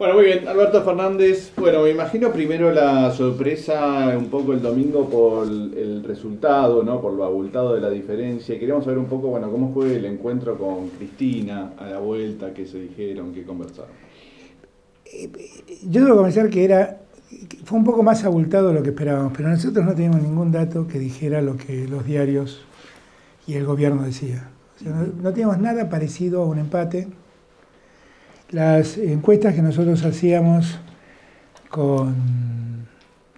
Bueno, muy bien, Alberto Fernández. Bueno, me imagino primero la sorpresa un poco el domingo por el resultado, ¿no? Por lo abultado de la diferencia. Queríamos saber un poco, bueno, cómo fue el encuentro con Cristina a la vuelta, qué se dijeron, qué conversaron. Yo debo confesar que era fue un poco más abultado de lo que esperábamos, pero nosotros no teníamos ningún dato que dijera lo que los diarios y el gobierno decía. no, no teníamos nada parecido a un empate las encuestas que nosotros hacíamos con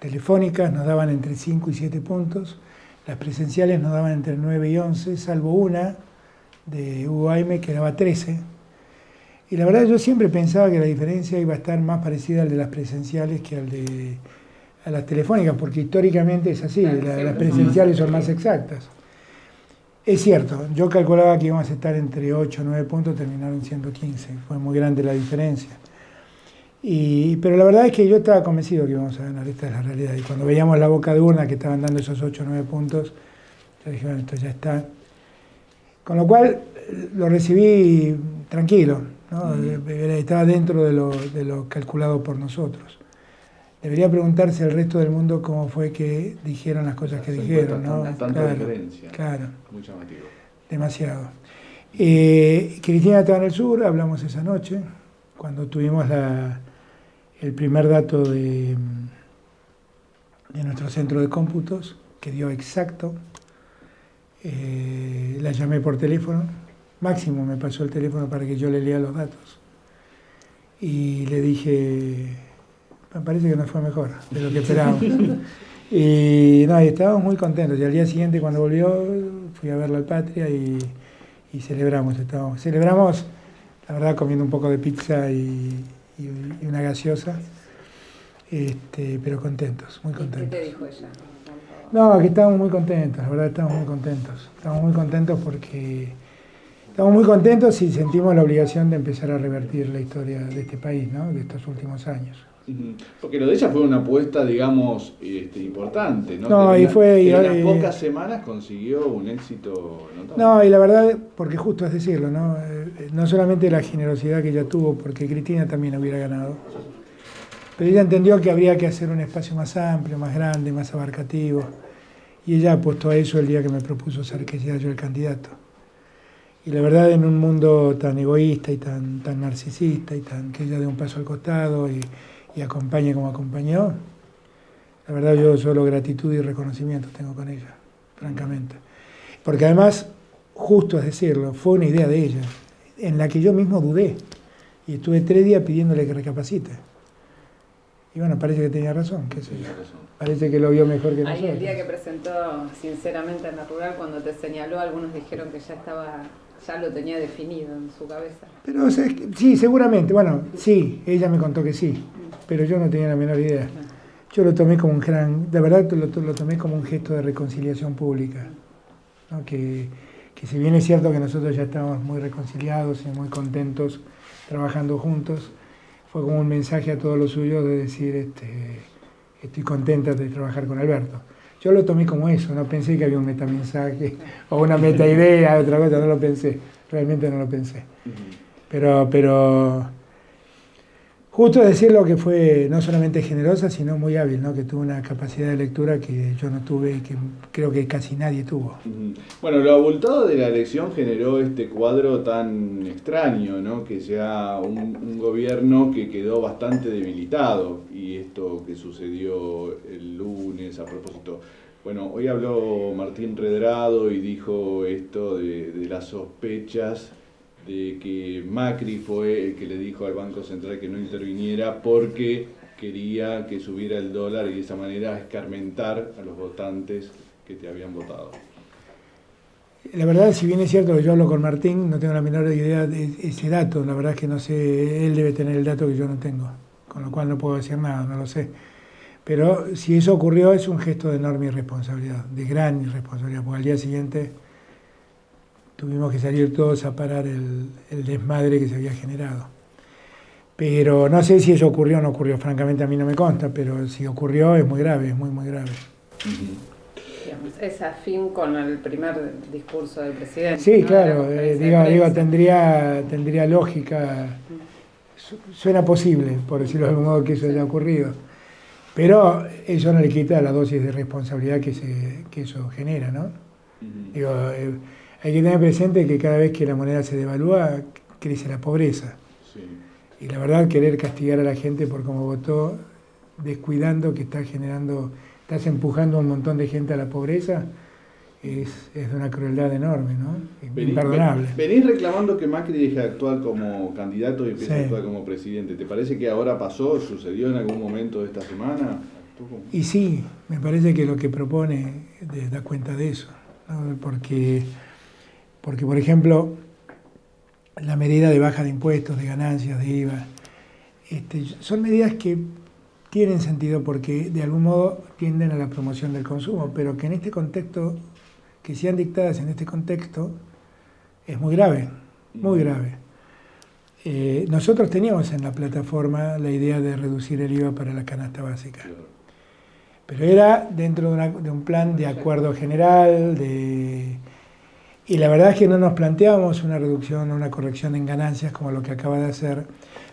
telefónicas nos daban entre 5 y 7 puntos, las presenciales nos daban entre 9 y 11, salvo una de UAM que daba 13. Y la verdad yo siempre pensaba que la diferencia iba a estar más parecida al de las presenciales que al de a las telefónicas, porque históricamente es así, las presenciales son más exactas. Es cierto, yo calculaba que íbamos a estar entre 8 o 9 puntos, terminaron siendo 15, fue muy grande la diferencia. Y, pero la verdad es que yo estaba convencido que íbamos a ganar, esta es la realidad. Y cuando veíamos la boca de urna que estaban dando esos 8 o 9 puntos, yo dije, bueno, esto ya está. Con lo cual lo recibí tranquilo, ¿no? estaba dentro de lo, de lo calculado por nosotros. Debería preguntarse al resto del mundo cómo fue que dijeron las cosas que dijeron, ¿no? Tanta diferencia. Claro. Muy llamativo. Demasiado. Eh, Cristina estaba en el sur, hablamos esa noche, cuando tuvimos la, el primer dato de, de nuestro centro de cómputos, que dio exacto. Eh, la llamé por teléfono, Máximo me pasó el teléfono para que yo le lea los datos. Y le dije, me parece que nos fue mejor de lo que esperábamos. y no, estábamos muy contentos. Y al día siguiente, cuando volvió, fui a verla al Patria y, celebramos. Estábamos, celebramos, la verdad, comiendo un poco de pizza y, una gaseosa. Este, pero contentos, muy contentos. ¿Qué te dijo ella? No, que estábamos muy contentos, la verdad estamos muy contentos. Estamos muy contentos porque estamos muy contentos y sentimos la obligación de empezar a revertir la historia de este país, ¿no? de estos últimos años. Porque lo de ella fue una apuesta, digamos, este, importante, ¿no? No, y fue... en unas pocas semanas consiguió un éxito notable. No, y la verdad, porque justo es decirlo, ¿no? Eh, no solamente la generosidad que ella tuvo, porque Cristina también hubiera ganado, pero ella entendió que habría que hacer un espacio más amplio, más grande, más abarcativo, y ella apostó a eso el día que me propuso ser que sea yo el candidato. Y la verdad, en un mundo tan egoísta y tan, tan narcisista y tan que ella dé un paso al costado y y acompañe como acompañó, la verdad yo solo gratitud y reconocimiento tengo con ella, francamente. Porque además, justo es decirlo, fue una idea de ella, en la que yo mismo dudé. Y estuve tres días pidiéndole que recapacite. Y bueno, parece que tenía razón, qué sé yo. Parece que lo vio mejor que nosotros. Ahí el día que presentó sinceramente en la rural, cuando te señaló, algunos dijeron que ya estaba ya lo tenía definido en su cabeza. Pero sí, seguramente, bueno, sí, ella me contó que sí pero yo no tenía la menor idea. Yo lo tomé como un gran, de verdad lo, lo tomé como un gesto de reconciliación pública, que, que si bien es cierto que nosotros ya estábamos muy reconciliados y muy contentos trabajando juntos, fue como un mensaje a todos los suyos de decir, este, estoy contenta de trabajar con Alberto. Yo lo tomé como eso, no pensé que había un metamensaje o una meta idea, otra cosa, no lo pensé, realmente no lo pensé. Pero, pero Justo decir lo que fue no solamente generosa, sino muy hábil, ¿no? que tuvo una capacidad de lectura que yo no tuve que creo que casi nadie tuvo. Bueno, lo abultado de la elección generó este cuadro tan extraño, ¿no? que sea un, gobierno que quedó bastante debilitado y esto que sucedió el lunes a propósito. Bueno, hoy habló Martín Redrado y dijo esto de las sospechas de que Macri fue el que le dijo al Banco Central que no interviniera porque quería que subiera el dólar y de esa manera escarmentar a los votantes que te habían votado. La verdad, si bien es cierto que yo hablo con Martín, no tengo la menor idea de ese dato. La verdad es que no sé, él debe tener el dato que yo no tengo, con lo cual no puedo decir nada, no lo sé. Pero si eso ocurrió es un gesto de enorme irresponsabilidad, de gran irresponsabilidad, porque al día siguiente tuvimos que salir todos a parar el, desmadre que se había generado. Pero no sé si eso ocurrió o no ocurrió, francamente a mí no me consta, pero si ocurrió es muy grave, es muy, muy grave. Es afín con el primer discurso del presidente. Sí, claro, eh, digo, tendría, tendría lógica suena posible, por decirlo de algún modo, que eso haya ocurrido. Pero eso no le quita la dosis de responsabilidad que, se, que eso genera, ¿no? Digo, eh, hay que tener presente que cada vez que la moneda se devalúa, crece la pobreza. Y la verdad, querer castigar a la gente por cómo votó, descuidando que está generando, estás empujando a un montón de gente a la pobreza, es, es de una crueldad enorme, ¿no? Imperdonable. Venís reclamando que Macri deje de actuar como candidato y empiece a actuar como presidente. ¿Te parece que ahora pasó, sucedió en algún momento de esta semana? Y sí, me parece que lo que propone da cuenta de eso. Porque, porque, por ejemplo, la medida de baja de impuestos, de ganancias, de IVA, este, son medidas que tienen sentido porque de algún modo tienden a la promoción del consumo, pero que en este contexto que sean dictadas en este contexto es muy grave, muy grave. Eh, nosotros teníamos en la plataforma la idea de reducir el IVA para la canasta básica, pero era dentro de, un plan de acuerdo general, de, y la verdad es que no nos planteábamos una reducción o una corrección en ganancias como lo que acaba de hacer,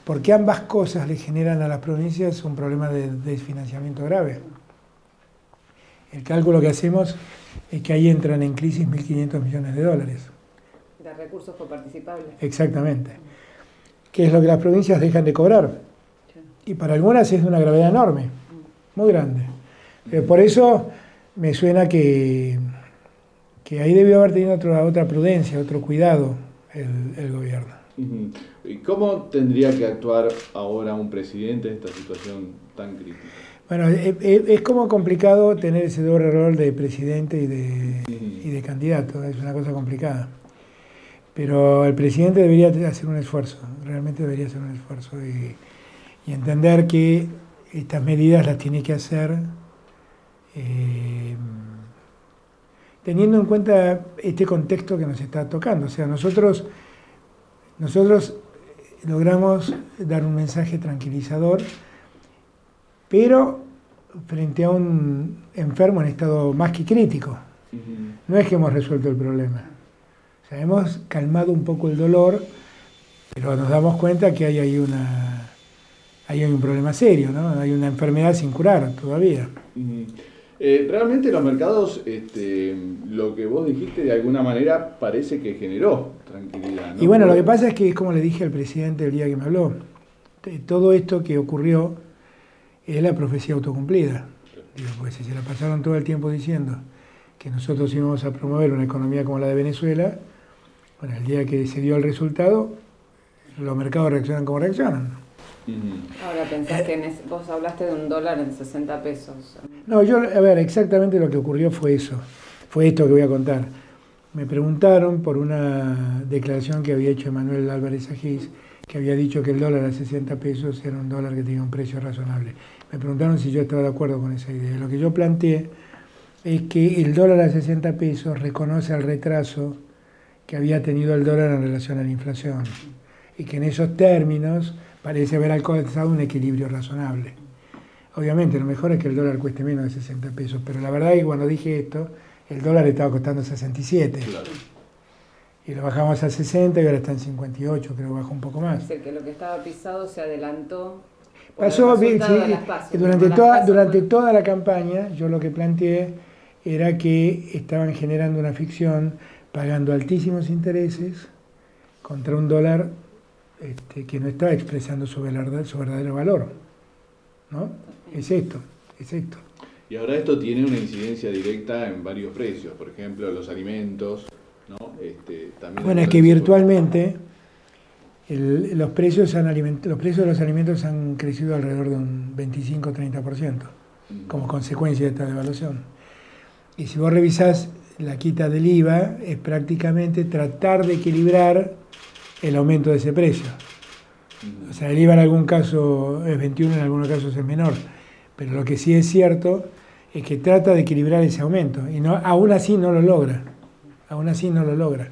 porque ambas cosas le generan a las provincias un problema de desfinanciamiento grave. El cálculo que hacemos es que ahí entran en crisis 1.500 millones de dólares. De recursos coparticipables. Exactamente. Que es lo que las provincias dejan de cobrar. Y para algunas es de una gravedad enorme, muy grande. Eh, por eso me suena que, que ahí debió haber tenido otra, otra prudencia, otro cuidado el, el gobierno. ¿Y cómo tendría que actuar ahora un presidente en esta situación tan crítica? Bueno, es, como complicado tener ese doble rol de presidente y de, y de candidato, es una cosa complicada. Pero el presidente debería hacer un esfuerzo, realmente debería hacer un esfuerzo y, entender que estas medidas las tiene que hacer eh, teniendo en cuenta este contexto que nos está tocando. O sea, nosotros, nosotros logramos dar un mensaje tranquilizador pero frente a un enfermo en estado más que crítico. No es que hemos resuelto el problema. O sea, hemos calmado un poco el dolor, pero nos damos cuenta que hay ahí una hay un problema serio, ¿no? Hay una enfermedad sin curar todavía. Eh, realmente los mercados, este, lo que vos dijiste de alguna manera parece que generó tranquilidad. Y bueno, lo que pasa es que, como le dije al presidente el día que me habló, todo esto que ocurrió es la profecía autocumplida. Digo, porque si se la pasaron todo el tiempo diciendo que nosotros íbamos a promover una economía como la de Venezuela, bueno, el día que se dio el resultado, los mercados reaccionan como reaccionan. Ahora pensás que vos hablaste de un dólar en 60 pesos. No, yo, a ver, exactamente lo que ocurrió fue eso, fue esto que voy a contar. Me preguntaron por una declaración que había hecho Emanuel Álvarez Agís, que había dicho que el dólar a 60 pesos era un dólar que tenía un precio razonable. Me preguntaron si yo estaba de acuerdo con esa idea. Lo que yo planteé es que el dólar a 60 pesos reconoce el retraso que había tenido el dólar en relación a la inflación y que en esos términos parece haber alcanzado un equilibrio razonable. Obviamente lo mejor es que el dólar cueste menos de 60 pesos, pero la verdad es que cuando dije esto, el dólar estaba costando 67. Y lo bajamos a 60 y ahora está en 58, creo que bajó un poco más. Es decir, que lo que estaba pisado se adelantó Pasó, sí, durante, toda, durante toda la campaña yo lo que planteé era que estaban generando una ficción pagando altísimos intereses contra un dólar este, que no estaba expresando su verdadero, su verdadero valor. ¿no? Es esto, es esto. Y ahora esto tiene una incidencia directa en varios precios, por ejemplo, los alimentos. ¿no? Este, también bueno, es que virtualmente los, precios han los precios de los alimentos han crecido alrededor de un 25-30% como consecuencia de esta devaluación. Y si vos revisás la quita del IVA, es prácticamente tratar de equilibrar el aumento de ese precio. O sea, el IVA en algún caso es 21, en algunos casos es menor. Pero lo que sí es cierto es que trata de equilibrar ese aumento. Y no, aún así no lo logra. Aún así no lo logra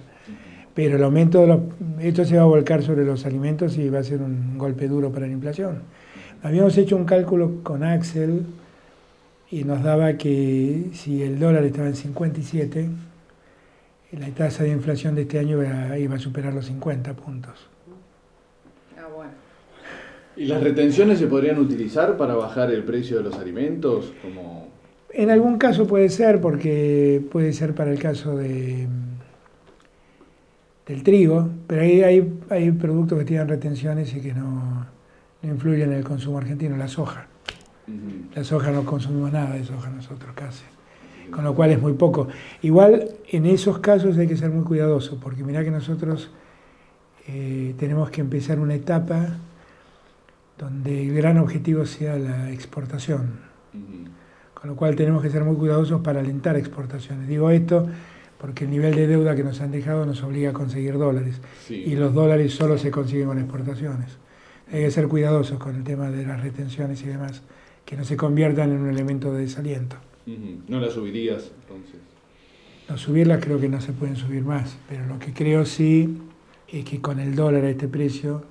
pero el aumento de los, esto se va a volcar sobre los alimentos y va a ser un golpe duro para la inflación. Habíamos hecho un cálculo con Axel y nos daba que si el dólar estaba en 57, la tasa de inflación de este año iba, a superar los 50 puntos. Ah, bueno. ¿Y las retenciones se podrían utilizar para bajar el precio de los alimentos? Como... En algún caso puede ser, porque puede ser para el caso de, del trigo, pero ahí hay, hay productos que tienen retenciones y que no, no influyen en el consumo argentino, la soja. La soja no consumimos nada de soja nosotros casi, con lo cual es muy poco. Igual en esos casos hay que ser muy cuidadoso, porque mirá que nosotros eh, tenemos que empezar una etapa donde el gran objetivo sea la exportación. Con lo cual tenemos que ser muy cuidadosos para alentar exportaciones. Digo esto porque el nivel de deuda que nos han dejado nos obliga a conseguir dólares. Y los dólares solo se consiguen con exportaciones. Hay que ser cuidadosos con el tema de las retenciones y demás que no se conviertan en un elemento de desaliento. ¿No las subirías entonces? No, subirlas creo que no se pueden subir más, pero lo que creo sí es que con el dólar a este precio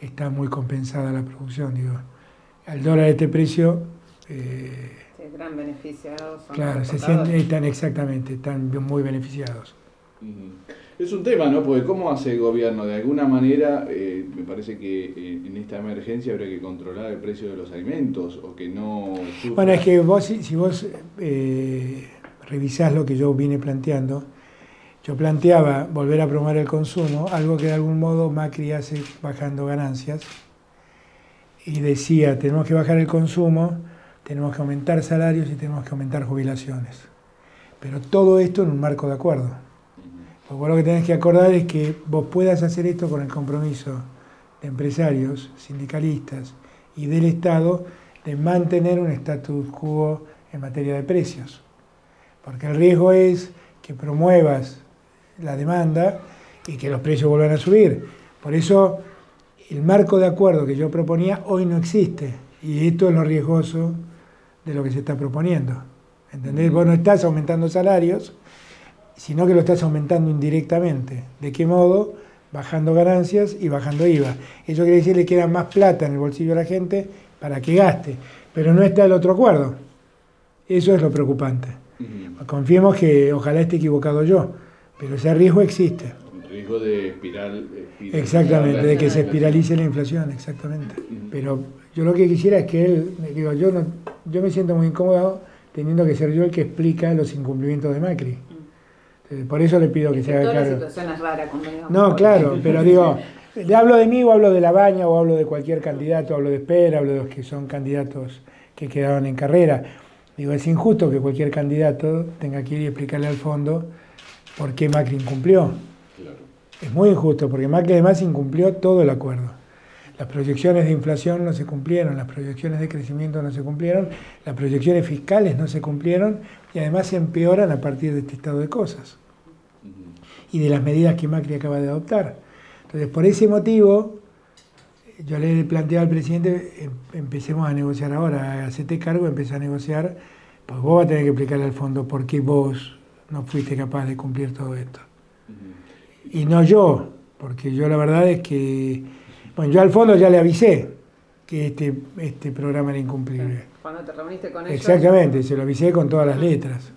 está muy compensada la producción. Digo, al dólar a este precio... Eh, gran beneficiados. claro, se sienten, están exactamente, están muy beneficiados. Es un tema, ¿no? Porque ¿cómo hace el gobierno? De alguna manera, eh, me parece que eh, en esta emergencia habría que controlar el precio de los alimentos o que no... Bueno, es que vos, si, vos eh, revisás lo que yo vine planteando, yo planteaba volver a promover el consumo, algo que de algún modo Macri hace bajando ganancias, y decía, tenemos que bajar el consumo, tenemos que aumentar salarios y tenemos que aumentar jubilaciones. Pero todo esto en un marco de acuerdo. Porque vos lo que tenés que acordar es que vos puedas hacer esto con el compromiso de empresarios, sindicalistas y del Estado de mantener un status quo en materia de precios. Porque el riesgo es que promuevas la demanda y que los precios vuelvan a subir. Por eso el marco de acuerdo que yo proponía hoy no existe. Y esto es lo riesgoso de lo que se está proponiendo. ¿Entendés? Vos no estás aumentando salarios, sino que lo estás aumentando indirectamente. ¿De qué modo? Bajando ganancias y bajando IVA. Eso quiere decir que le queda más plata en el bolsillo de la gente para que gaste, pero no está el otro acuerdo. Eso es lo preocupante. Confiemos que ojalá esté equivocado yo, pero ese riesgo existe. Riesgo de espiral. exactamente, de que se espiralice la inflación, exactamente. Pero yo lo que quisiera es que él, digo, yo, no, yo me siento muy incómodo teniendo que ser yo el que explica los incumplimientos de Macri. Eh, por eso le pido que se haga claro. situación es rara No, claro, pero digo, le hablo de mí o hablo de la baña o hablo de cualquier candidato, hablo de Espera, hablo de los que son candidatos que quedaron en carrera. Digo, es injusto que cualquier candidato tenga que ir y explicarle al fondo por qué Macri incumplió. Es muy injusto, porque Macri además incumplió todo el acuerdo. Las proyecciones de inflación no se cumplieron, las proyecciones de crecimiento no se cumplieron, las proyecciones fiscales no se cumplieron y además se empeoran a partir de este estado de cosas y de las medidas que Macri acaba de adoptar. Entonces, por ese motivo, yo le he planteado al presidente, em, empecemos a negociar ahora, hacete cargo, empecé a negociar, pues vos vas a tener que explicarle al fondo por qué vos no fuiste capaz de cumplir todo esto. Y no yo, porque yo la verdad es que, bueno, yo al fondo ya le avisé que este, este programa era incumplible. Cuando te reuniste con ellos. Exactamente, se lo avisé con todas las letras.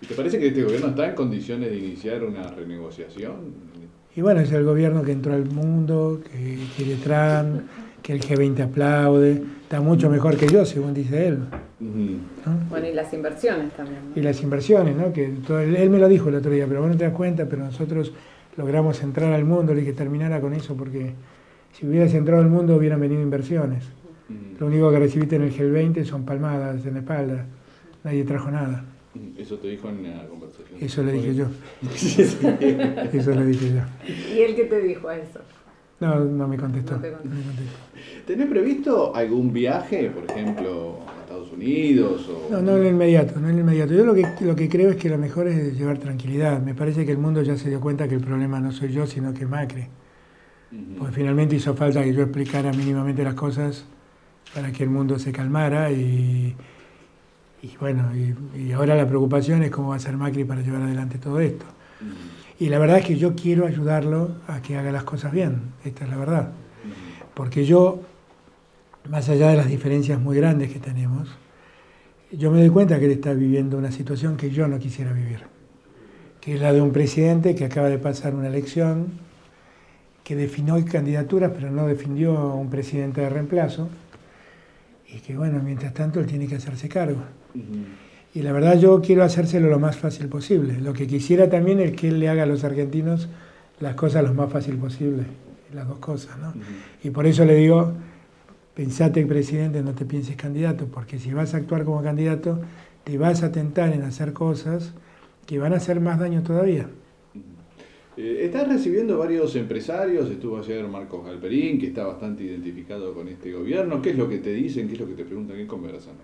¿Y te parece que este gobierno está en condiciones de iniciar una renegociación? Y bueno, es el gobierno que entró al mundo, que quiere Trump, que el G20 aplaude, está mucho mejor que yo, según dice él. Bueno, y las inversiones también. Y las inversiones, ¿no? Que él me lo dijo el otro día, pero vos no te das cuenta, pero nosotros logramos entrar al mundo, le que terminara con eso, porque si hubieras entrado al mundo hubieran venido inversiones. Lo único que recibiste en el G20 son palmadas en la espalda. Nadie trajo nada. Eso te dijo en la conversación. Eso le dije yo. eso le dije yo. ¿Y él qué te dijo a eso? No, no me contestó. ¿Tenés previsto algún viaje, por ejemplo, a Estados Unidos? O... No, no en el inmediato, no en el inmediato. Yo lo que, lo que creo es que lo mejor es llevar tranquilidad. Me parece que el mundo ya se dio cuenta que el problema no soy yo, sino que Macri. Porque finalmente hizo falta que yo explicara mínimamente las cosas para que el mundo se calmara y, y bueno, y, ahora la preocupación es cómo va a ser Macri para llevar adelante todo esto. Y la verdad es que yo quiero ayudarlo a que haga las cosas bien, esta es la verdad. Porque yo, más allá de las diferencias muy grandes que tenemos, yo me doy cuenta que él está viviendo una situación que yo no quisiera vivir, que es la de un presidente que acaba de pasar una elección, que definió candidaturas, pero no defendió un presidente de reemplazo. Y que bueno, mientras tanto él tiene que hacerse cargo. Y la verdad yo quiero hacérselo lo más fácil posible. Lo que quisiera también es que él le haga a los argentinos las cosas lo más fácil posible, las dos cosas, ¿no? Y por eso le digo, pensate presidente, no te pienses candidato, porque si vas a actuar como candidato, te vas a tentar en hacer cosas que van a hacer más daño todavía. Eh, estás recibiendo varios empresarios, estuvo ayer Marcos Galperín, que está bastante identificado con este gobierno. ¿Qué es lo que te dicen? ¿Qué es lo que te preguntan? ¿Qué conversan?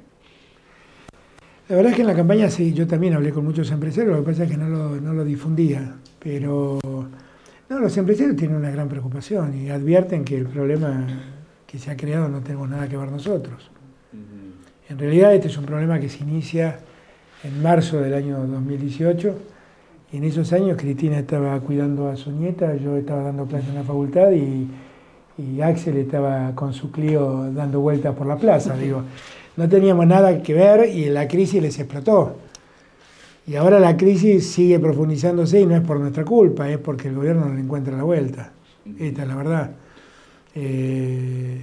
La verdad es que en la campaña sí, yo también hablé con muchos empresarios, lo que pasa es que no lo, no lo difundía, pero no, los empresarios tienen una gran preocupación y advierten que el problema que se ha creado no tenemos nada que ver nosotros. En realidad este es un problema que se inicia en marzo del año 2018 y en esos años Cristina estaba cuidando a su nieta, yo estaba dando clases en la facultad y, Axel estaba con su Clio dando vueltas por la plaza. Digo, no teníamos nada que ver y la crisis les explotó. Y ahora la crisis sigue profundizándose y no es por nuestra culpa, es porque el gobierno no le encuentra la vuelta. Esta es la verdad. Eh,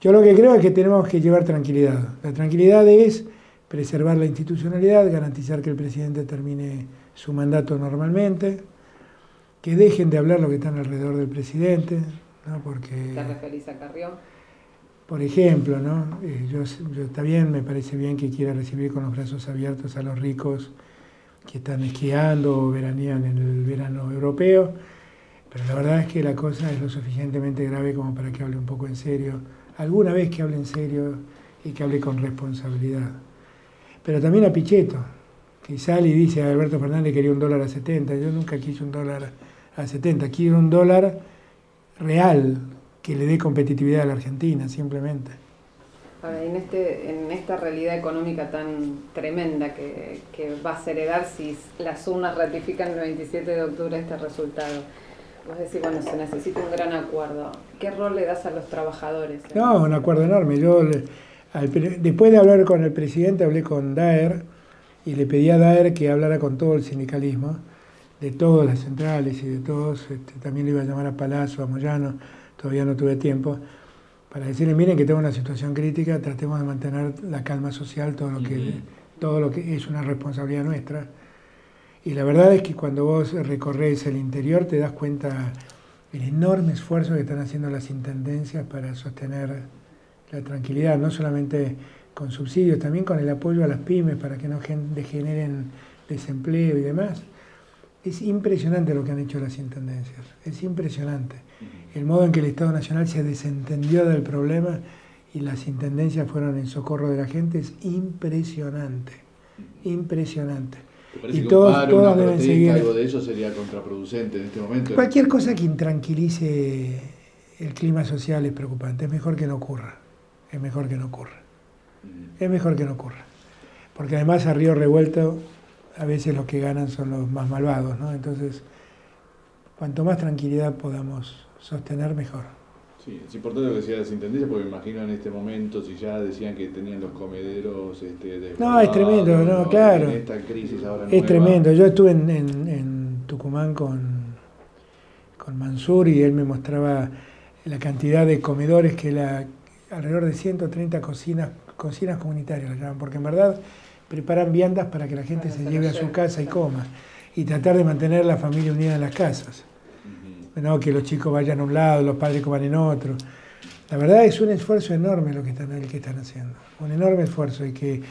yo lo que creo es que tenemos que llevar tranquilidad. La tranquilidad es preservar la institucionalidad, garantizar que el presidente termine su mandato normalmente, que dejen de hablar lo que están alrededor del presidente, ¿no? porque... ¿Te referís a Carrión? Por ejemplo, ¿no? Eh, yo, está bien, me parece bien que quiera recibir con los brazos abiertos a los ricos que están esquiando o veranean en el verano europeo, pero la verdad es que la cosa es lo suficientemente grave como para que hable un poco en serio, alguna vez que hable en serio y que hable con responsabilidad. Pero también a Pichetto, que sale y dice a Alberto Fernández quería un dólar a 70, yo nunca quise un dólar a 70, quiero un dólar real, que le dé competitividad a la Argentina, simplemente. en, este, en esta realidad económica tan tremenda que, que va a heredar si las urnas ratifican el 27 de octubre este resultado, vos decís, bueno, se necesita un gran acuerdo. ¿Qué rol le das a los trabajadores? No, un acuerdo enorme. Yo, después de hablar con el presidente, hablé con Daer y le pedí a Daer que hablara con todo el sindicalismo, de todas las centrales y de todos. Este, también le iba a llamar a Palazzo, a Moyano todavía no tuve tiempo, para decirle, miren que tengo una situación crítica, tratemos de mantener la calma social, todo lo que, todo lo que es una responsabilidad nuestra. Y la verdad es que cuando vos recorres el interior te das cuenta del enorme esfuerzo que están haciendo las intendencias para sostener la tranquilidad, no solamente con subsidios, también con el apoyo a las pymes para que no degeneren desempleo y demás. Es impresionante lo que han hecho las intendencias, es impresionante el modo en que el Estado Nacional se desentendió del problema y las intendencias fueron en socorro de la gente es impresionante, impresionante. Y todos, todas deben seguir. Algo de eso sería contraproducente en este momento. Cualquier cosa que intranquilice el clima social es preocupante. Es mejor que no ocurra. Es mejor que no ocurra. Es mejor que no ocurra. Porque además a río revuelto a veces los que ganan son los más malvados, ¿no? Entonces, cuanto más tranquilidad podamos sostener mejor. Sí, es importante lo que decía las intendencias porque me imagino en este momento si ya decían que tenían los comederos este, No, es tremendo, no, claro. esta crisis ahora es tremendo. Yo estuve en, en, Tucumán con, con Mansur y él me mostraba la cantidad de comedores que la alrededor de 130 cocinas cocinas comunitarias la llaman, porque en verdad preparan viandas para que la gente se lleve a su casa y coma y tratar de mantener la familia unida en las casas que los chicos vayan a un lado, los padres coman en otro. La verdad es un esfuerzo enorme lo que están, el que están haciendo, un enorme esfuerzo y que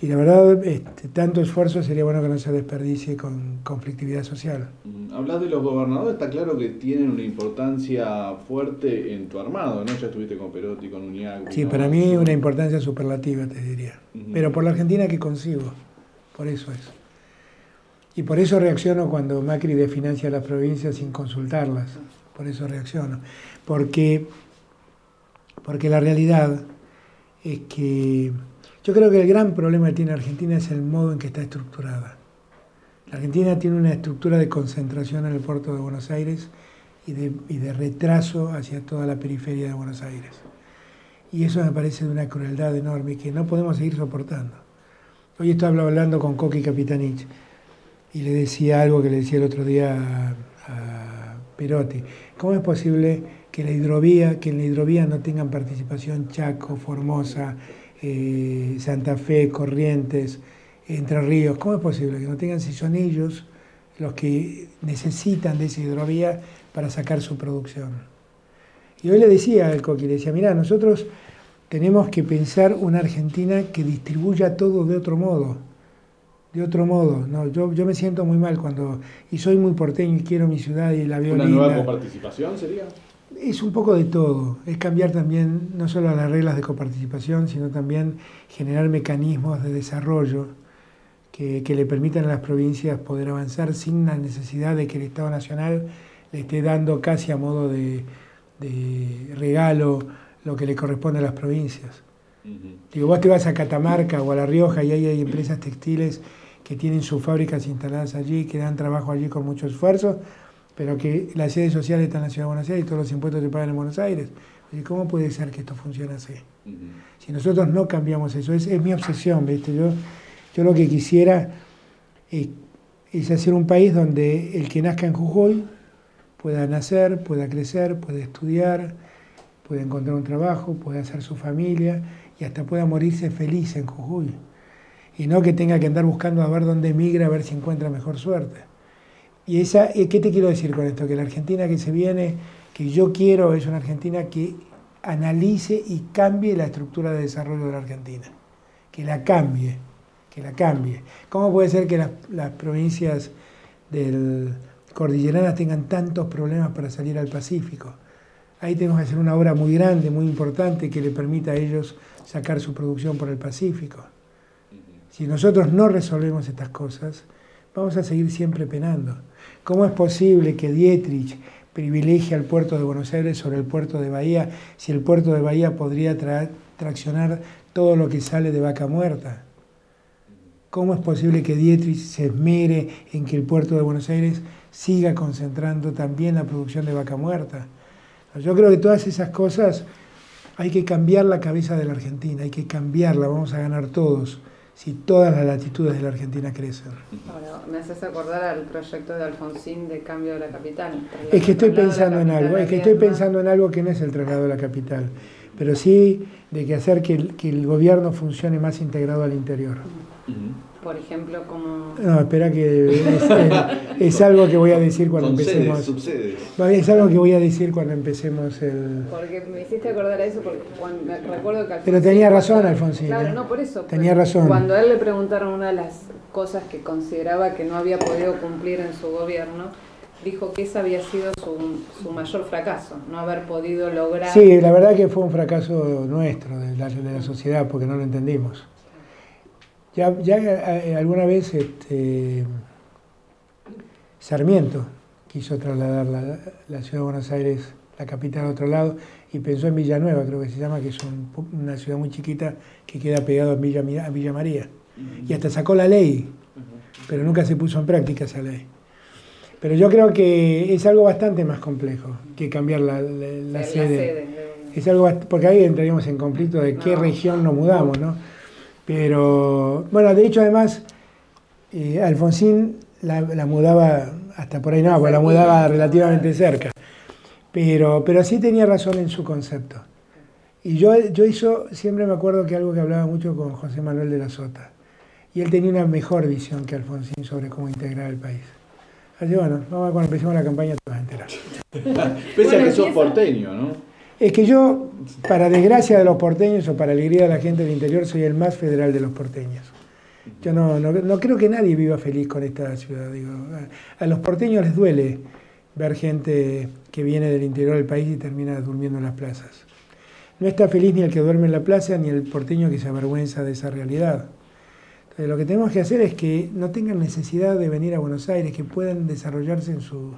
y la verdad este, tanto esfuerzo sería bueno que no se desperdicie con conflictividad social. Hablas de los gobernadores, está claro que tienen una importancia fuerte en tu armado, ¿no? Ya estuviste con Perotti, con Uñac. Sí, para mí una importancia superlativa, te diría. Pero por la Argentina que consigo, por eso es. Y por eso reacciono cuando Macri desfinancia las provincias sin consultarlas. Por eso reacciono. Porque, porque la realidad es que yo creo que el gran problema que tiene Argentina es el modo en que está estructurada. La Argentina tiene una estructura de concentración en el puerto de Buenos Aires y de, retraso hacia toda la periferia de Buenos Aires. Y eso me parece de una crueldad enorme que no podemos seguir soportando. Hoy estoy hablando con Coqui Capitanich y le decía algo que le decía el otro día a, Perotti. ¿Cómo es posible que la hidrovía, que en la hidrovía no tengan participación Chaco, Formosa, eh, Santa Fe, Corrientes, Entre Ríos? ¿Cómo es posible que no tengan si son ellos los que necesitan de esa hidrovía para sacar su producción? Y hoy le decía al Coqui, le decía, mira, nosotros tenemos que pensar una Argentina que distribuya todo de otro modo. De otro modo, no, yo, yo me siento muy mal cuando, y soy muy porteño y quiero mi ciudad y la veo ¿Una linda. nueva coparticipación sería? Es un poco de todo, es cambiar también no solo las reglas de coparticipación, sino también generar mecanismos de desarrollo que, que le permitan a las provincias poder avanzar sin la necesidad de que el Estado Nacional le esté dando casi a modo de, de regalo lo que le corresponde a las provincias. Digo, vos te vas a Catamarca o a La Rioja y ahí hay empresas textiles que tienen sus fábricas instaladas allí, que dan trabajo allí con mucho esfuerzo, pero que la sede social está en la Ciudad de Buenos Aires y todos los impuestos se pagan en Buenos Aires. Oye, ¿Cómo puede ser que esto funcione así? Si nosotros no cambiamos eso, es, es mi obsesión, ¿viste? Yo, yo lo que quisiera es, hacer un país donde el que nazca en Jujuy pueda nacer, pueda crecer, pueda estudiar, pueda encontrar un trabajo, pueda hacer su familia y hasta pueda morirse feliz en Jujuy. Y no que tenga que andar buscando a ver dónde migra, a ver si encuentra mejor suerte. Y esa, eh, ¿qué te quiero decir con esto? Que la Argentina que se viene, que yo quiero, es una Argentina que analice y cambie la estructura de desarrollo de la Argentina. Que la cambie, que la cambie. ¿Cómo puede ser que las, las provincias del cordilleranas tengan tantos problemas para salir al Pacífico? Ahí tenemos que hacer una obra muy grande, muy importante, que le permita a ellos sacar su producción por el Pacífico. Si nosotros no resolvemos estas cosas, vamos a seguir siempre penando. ¿Cómo es posible que Dietrich privilegie al puerto de Buenos Aires sobre el puerto de Bahía si el puerto de Bahía podría tra traccionar todo lo que sale de vaca muerta? ¿Cómo es posible que Dietrich se esmere en que el puerto de Buenos Aires siga concentrando también la producción de vaca muerta? Yo creo que todas esas cosas hay que cambiar la cabeza de la Argentina, hay que cambiarla, vamos a ganar todos si todas las latitudes de la Argentina crecen. Ahora, me haces acordar al proyecto de Alfonsín de cambio de la capital. Es que estoy pensando en algo, es que estoy pensando en algo que no es el traslado de la capital, pero sí de que hacer que el, que el gobierno funcione más integrado al interior. Por ejemplo, como... No, espera que es, es algo que voy a decir cuando empecemos. subsedes. Es algo que voy a decir cuando empecemos el. Porque me hiciste acordar a eso porque cuando, me recuerdo que Alfonsín... Pero tenía razón, Alfonsín, Claro, ¿eh? no, por eso. Tenía razón. Cuando a él le preguntaron una de las cosas que consideraba que no había podido cumplir en su gobierno, dijo que ese había sido su, su mayor fracaso, no haber podido lograr... Sí, la verdad que fue un fracaso nuestro, de la, de la sociedad, porque no lo entendimos. Ya, ya eh, alguna vez este, Sarmiento quiso trasladar la, la ciudad de Buenos Aires, la capital, a otro lado, y pensó en Villanueva, creo que se llama, que es un una ciudad muy chiquita que queda pegado a Villa, Mi- a Villa María. Y hasta sacó la ley, pero nunca se puso en práctica esa ley. Pero yo creo que es algo bastante más complejo que cambiar la, la- la la sede. sede de- Es algo porque ahí entraríamos en conflicto de qué No. región nos mudamos, ¿no? Pero, bueno, de hecho, además, eh, Alfonsín la, la mudaba hasta por ahí, no, pues la mudaba relativamente cerca. Pero, pero sí tenía razón en su concepto. Y yo, yo hizo, siempre me acuerdo que algo que hablaba mucho con José Manuel de la Sota. Y él tenía una mejor visión que Alfonsín sobre cómo integrar el país. Así bueno, vamos a ver, cuando empecemos la campaña te vas a enterar. Pese a que sos porteño, ¿no? Es que yo, para desgracia de los porteños o para alegría de la gente del interior, soy el más federal de los porteños. Yo no, no, no creo que nadie viva feliz con esta ciudad. Digo, a, los porteños les duele ver gente que viene del interior del país y termina durmiendo en las plazas. No está feliz ni el que duerme en la plaza ni el porteño que se avergüenza de esa realidad. Entonces, lo que tenemos que hacer es que no tengan necesidad de venir a Buenos Aires, que puedan desarrollarse en su,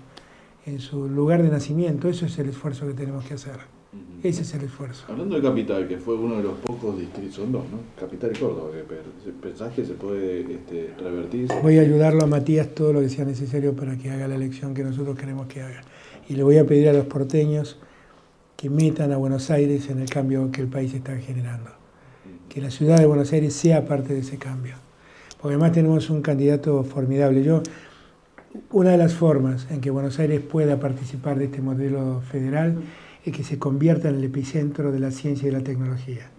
en su lugar de nacimiento. Eso es el esfuerzo que tenemos que hacer. Ese es el esfuerzo. Hablando de Capital, que fue uno de los pocos distritos, son dos, ¿no? Capital y Córdoba, que ¿pensás que se puede este, revertir? Voy a ayudarlo a Matías todo lo que sea necesario para que haga la elección que nosotros queremos que haga. Y le voy a pedir a los porteños que metan a Buenos Aires en el cambio que el país está generando. Que la ciudad de Buenos Aires sea parte de ese cambio. Porque además tenemos un candidato formidable. Yo una de las formas en que Buenos Aires pueda participar de este modelo federal es que se convierta en el epicentro de la ciencia y la tecnología.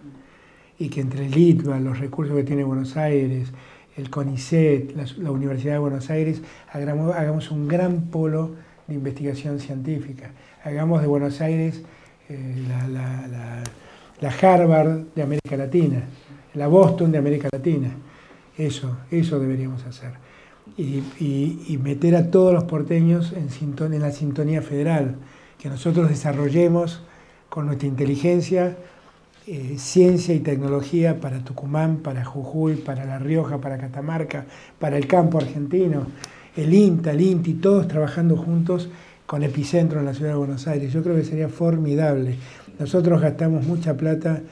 Y que entre el ITBA, los recursos que tiene Buenos Aires, el CONICET, la, Universidad de Buenos Aires, hagamos, hagamos, un gran polo de investigación científica. Hagamos de Buenos Aires eh, la, la Harvard de América Latina, la Boston de América Latina. Eso, eso deberíamos hacer. Y, meter a todos los porteños en, en la sintonía federal, que nosotros desarrollemos con nuestra inteligencia eh, ciencia y tecnología para Tucumán, para Jujuy, para La Rioja, para Catamarca, para el campo argentino, el INTA, el INTI, todos trabajando juntos con epicentro en la ciudad de Buenos Aires. Yo creo que sería formidable. Nosotros gastamos mucha plata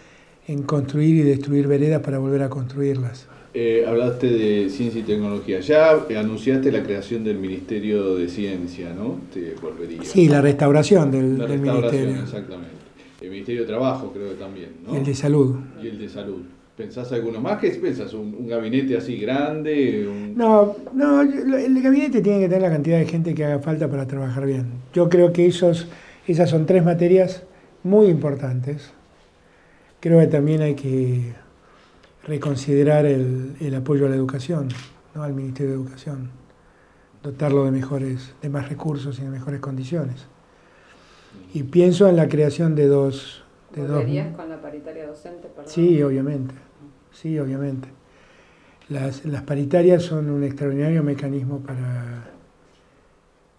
en construir y destruir veredas para volver a construirlas. Eh, hablaste de ciencia y tecnología. Ya anunciaste la creación del Ministerio de Ciencia, ¿no? Te volvería. Sí, la restauración del, la restauración, Exactamente. El Ministerio de Trabajo creo que también, ¿no? El de Salud. Y el de Salud. ¿Pensás alguno más? ¿Qué pensás? ¿Un, gabinete así grande? No, no, el gabinete tiene que tener la cantidad de gente que haga falta para trabajar bien. Yo creo que esos, esas son tres materias muy importantes. Creo que también hay que reconsiderar el, apoyo a la educación, ¿no? al Ministerio de Educación, dotarlo de mejores, de más recursos y de mejores condiciones. Y pienso en la creación de dos... De dos con la paritaria docente? Sí, obviamente. Sí, obviamente. Las, las, paritarias son un extraordinario mecanismo para,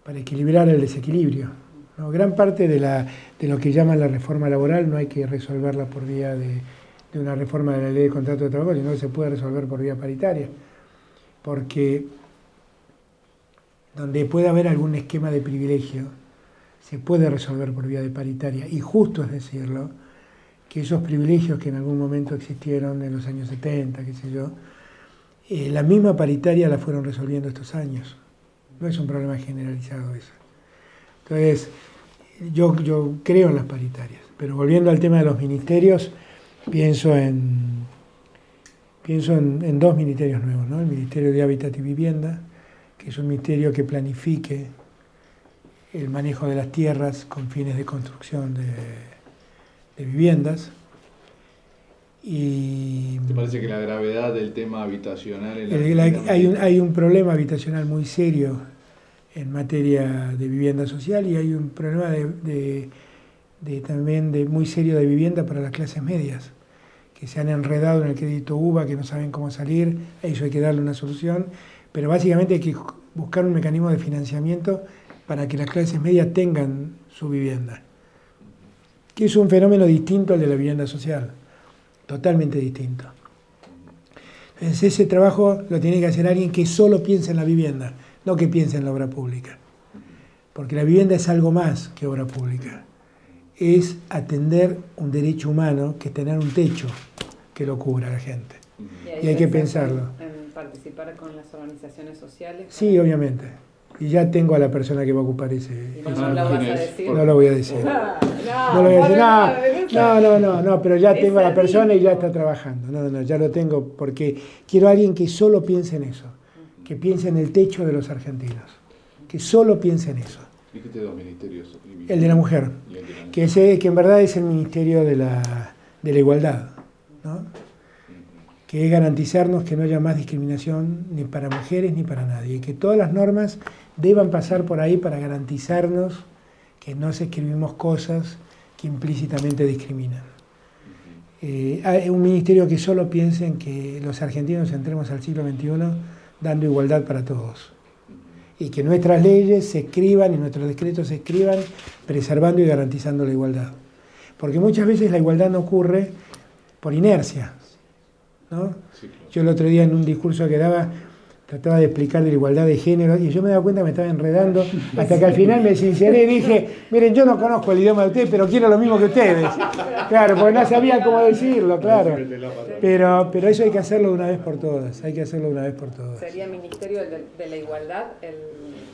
para equilibrar el desequilibrio. Gran parte de, la, de lo que llaman la reforma laboral no hay que resolverla por vía de, de una reforma de la ley de contrato de trabajo, sino que se puede resolver por vía paritaria. Porque donde puede haber algún esquema de privilegio, se puede resolver por vía de paritaria. Y justo es decirlo, que esos privilegios que en algún momento existieron en los años 70, qué sé yo, eh, la misma paritaria la fueron resolviendo estos años. No es un problema generalizado eso. Entonces, yo, yo creo en las paritarias. Pero volviendo al tema de los ministerios, pienso en, pienso en, dos ministerios nuevos, ¿no? el Ministerio de Hábitat y Vivienda, que es un ministerio que planifique el manejo de las tierras con fines de construcción de, viviendas. Y, ¿Te parece que la gravedad del tema habitacional en la hay, un, hay un problema habitacional muy serio en materia de vivienda social y hay un problema de de, también de muy serio de vivienda para las clases medias, que se han enredado en el crédito UBA, que no saben cómo salir, a eso hay que darle una solución, pero básicamente hay que buscar un mecanismo de financiamiento para que las clases medias tengan su vivienda, que es un fenómeno distinto al de la vivienda social, totalmente distinto. Entonces ese trabajo lo tiene que hacer alguien que solo piensa en la vivienda, no que piense en la obra pública, porque la vivienda es algo más que obra pública es atender un derecho humano que es tener un techo que lo cubra a la gente. Y, hay que pensarlo. En, participar con las organizaciones sociales? Sí, obviamente. Y ya tengo a la persona que va a ocupar ese. no, lo vas a decir? No lo voy a decir. no, lo voy a decir. No, no, no, no, pero ya tengo a la persona y ya está trabajando. No, no, ya lo tengo porque quiero a alguien que solo piense en eso, que piense en el techo de los argentinos, que solo piense en eso. Dijiste dos ministerios. El de la mujer, que, ese, que en verdad es el Ministerio de la, de la Igualdad, ¿no? que es garantizarnos que no haya más discriminación ni para mujeres ni para nadie, y que todas las normas deban pasar por ahí para garantizarnos que no se escribimos cosas que implícitamente discriminan. Eh, hay un ministerio que solo piense en que los argentinos entremos al siglo XXI dando igualdad para todos y que nuestras leyes se escriban y nuestros decretos se escriban preservando y garantizando la igualdad. Porque muchas veces la igualdad no ocurre por inercia. ¿no? Yo el otro día en un discurso que daba trataba de explicar de la igualdad de género y yo me daba cuenta que me estaba enredando hasta que al final me sinceré y dije, miren, yo no conozco el idioma de ustedes, pero quiero lo mismo que ustedes. Claro, porque no sabían cómo decirlo, claro. Pero, pero eso hay que hacerlo de una vez por todas, hay que hacerlo de una vez por todas. ¿Sería Ministerio de, la Igualdad el...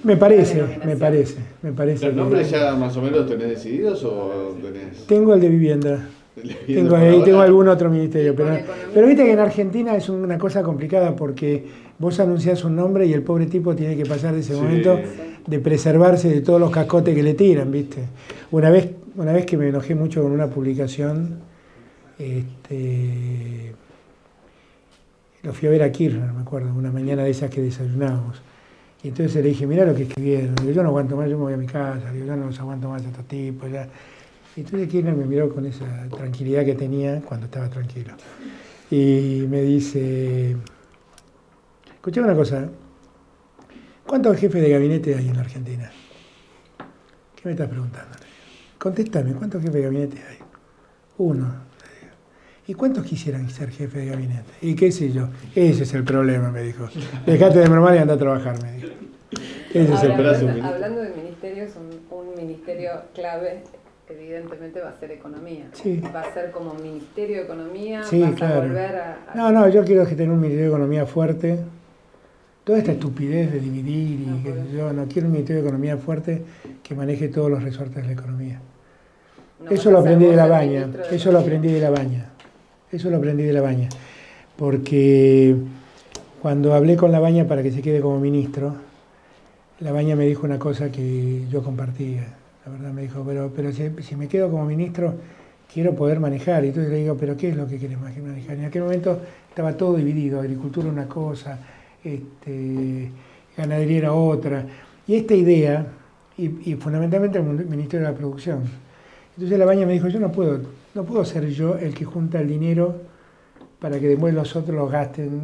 Me parece, me parece, me parece. ¿Los nombres ya más o menos tenés decididos o tenés...? Tengo el de vivienda. Tengo, ahí tengo algún otro ministerio, pero, pero viste que en Argentina es una cosa complicada porque vos anunciás un nombre y el pobre tipo tiene que pasar de ese momento de preservarse de todos los cascotes que le tiran, ¿viste? Una vez, una vez que me enojé mucho con una publicación, este, lo fui a ver a Kirchner, me acuerdo, una mañana de esas que desayunábamos. Y entonces le dije, mira lo que escribieron. yo no aguanto más, yo me voy a mi casa, yo no los aguanto más a estos tipos. Ya. Y entonces Kirchner me miró con esa tranquilidad que tenía cuando estaba tranquilo. Y me dice, escuché una cosa, ¿cuántos jefes de gabinete hay en la Argentina? ¿Qué me estás preguntando? Contéstame, ¿cuántos jefes de gabinete hay? Uno. ¿Y cuántos quisieran ser jefe de gabinete? Y qué sé yo. Ese es el problema, me dijo. Dejate de mermar y anda a trabajar, me dijo. Ese es el brazo. Hablando de ministerios, un, un ministerio clave evidentemente va a ser economía. Sí. Va a ser como Ministerio de Economía, sí, claro. a volver a, No, no, yo quiero que tenga un Ministerio de Economía fuerte. Toda esta estupidez de dividir y no, que yo no quiero un Ministerio de Economía fuerte que maneje todos los resortes de la economía. eso lo aprendí de la baña, eso lo aprendí de la baña. Eso lo aprendí de la baña. Porque cuando hablé con la baña para que se quede como ministro, la baña me dijo una cosa que yo compartía la verdad me dijo, pero, pero si, me quedo como ministro, quiero poder manejar. Y entonces le digo, pero ¿qué es lo que quieres manejar? en aquel momento estaba todo dividido, agricultura una cosa, este, ganadería era otra. Y esta idea, y, fundamentalmente el Ministerio de la Producción. Entonces la baña me dijo, yo no puedo, no puedo ser yo el que junta el dinero para que después los otros lo gasten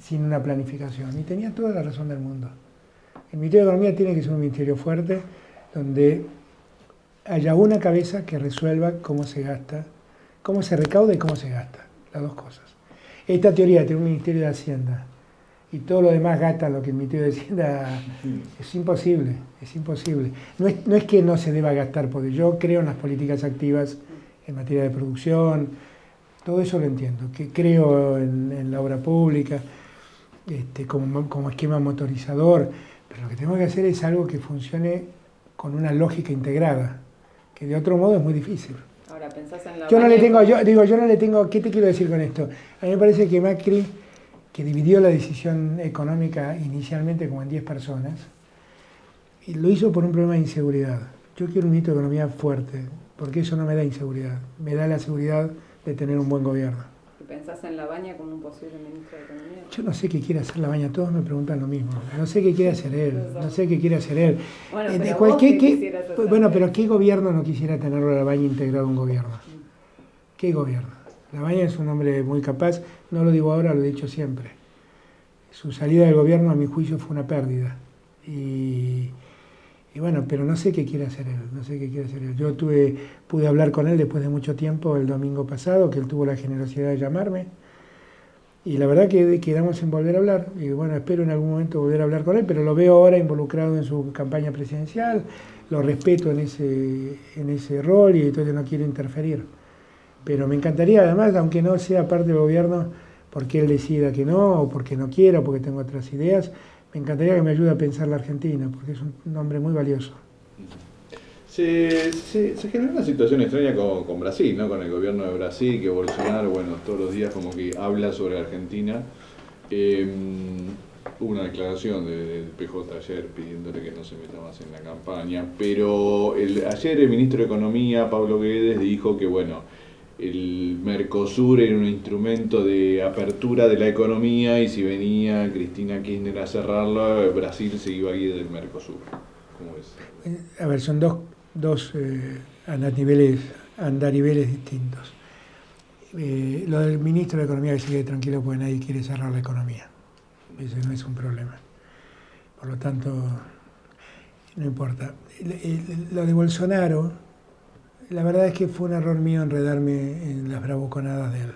sin una planificación. Y tenía toda la razón del mundo. El Ministerio de Economía tiene que ser un ministerio fuerte, donde haya una cabeza que resuelva cómo se gasta, cómo se recauda y cómo se gasta, las dos cosas. Esta teoría de tener un Ministerio de Hacienda y todo lo demás gasta lo que el Ministerio de Hacienda es imposible, es imposible. No es, no es que no se deba gastar, porque yo creo en las políticas activas en materia de producción, todo eso lo entiendo, que creo en, la obra pública este, como, como esquema motorizador, pero lo que tengo que hacer es algo que funcione con una lógica integrada, que de otro modo es muy difícil. Ahora, pensás en la yo no le tengo, yo digo, yo no le tengo, ¿qué te quiero decir con esto? A mí me parece que Macri, que dividió la decisión económica inicialmente como en 10 personas, y lo hizo por un problema de inseguridad. Yo quiero un ministro de economía fuerte, porque eso no me da inseguridad, me da la seguridad de tener un buen gobierno. ¿Pensás en la baña como un posible ministro de Economía? Yo no sé qué quiere hacer la baña, todos me preguntan lo mismo. No sé qué quiere hacer él, no sé qué quiere hacer él. Bueno, eh, pero, qué, bueno, pero ¿qué gobierno no quisiera tenerlo a la baña integrado a un gobierno? ¿Qué gobierno? La baña es un hombre muy capaz, no lo digo ahora, lo he dicho siempre. Su salida del gobierno, a mi juicio, fue una pérdida. Y y bueno, pero no sé qué quiere hacer él, no sé qué quiere hacer él. Yo pude hablar con él después de mucho tiempo el domingo pasado, que él tuvo la generosidad de llamarme. Y la verdad que quedamos en volver a hablar. Y bueno, espero en algún momento volver a hablar con él, pero lo veo ahora involucrado en su campaña presidencial, lo respeto en ese, en ese rol y entonces no quiero interferir. Pero me encantaría además, aunque no sea parte del gobierno, porque él decida que no, o porque no quiera, porque tengo otras ideas, me encantaría que me ayude a pensar la Argentina, porque es un nombre muy valioso. Se, se, generó una situación extraña con, Brasil, ¿no? con el gobierno de Brasil, que Bolsonaro, bueno, todos los días como que habla sobre Argentina. Eh, hubo una declaración del PJ ayer pidiéndole que no se meta más en la campaña, pero el, ayer el ministro de Economía, Pablo Guedes, dijo que, bueno, el Mercosur era un instrumento de apertura de la economía y si venía Cristina Kirchner a cerrarlo, Brasil se iba a ir del Mercosur. A ver, son dos, dos eh, andariveles distintos. Eh, lo del ministro de Economía que sigue tranquilo porque nadie quiere cerrar la economía. Ese no es un problema. Por lo tanto, no importa. Lo de Bolsonaro, la verdad es que fue un error mío enredarme en las bravuconadas de él.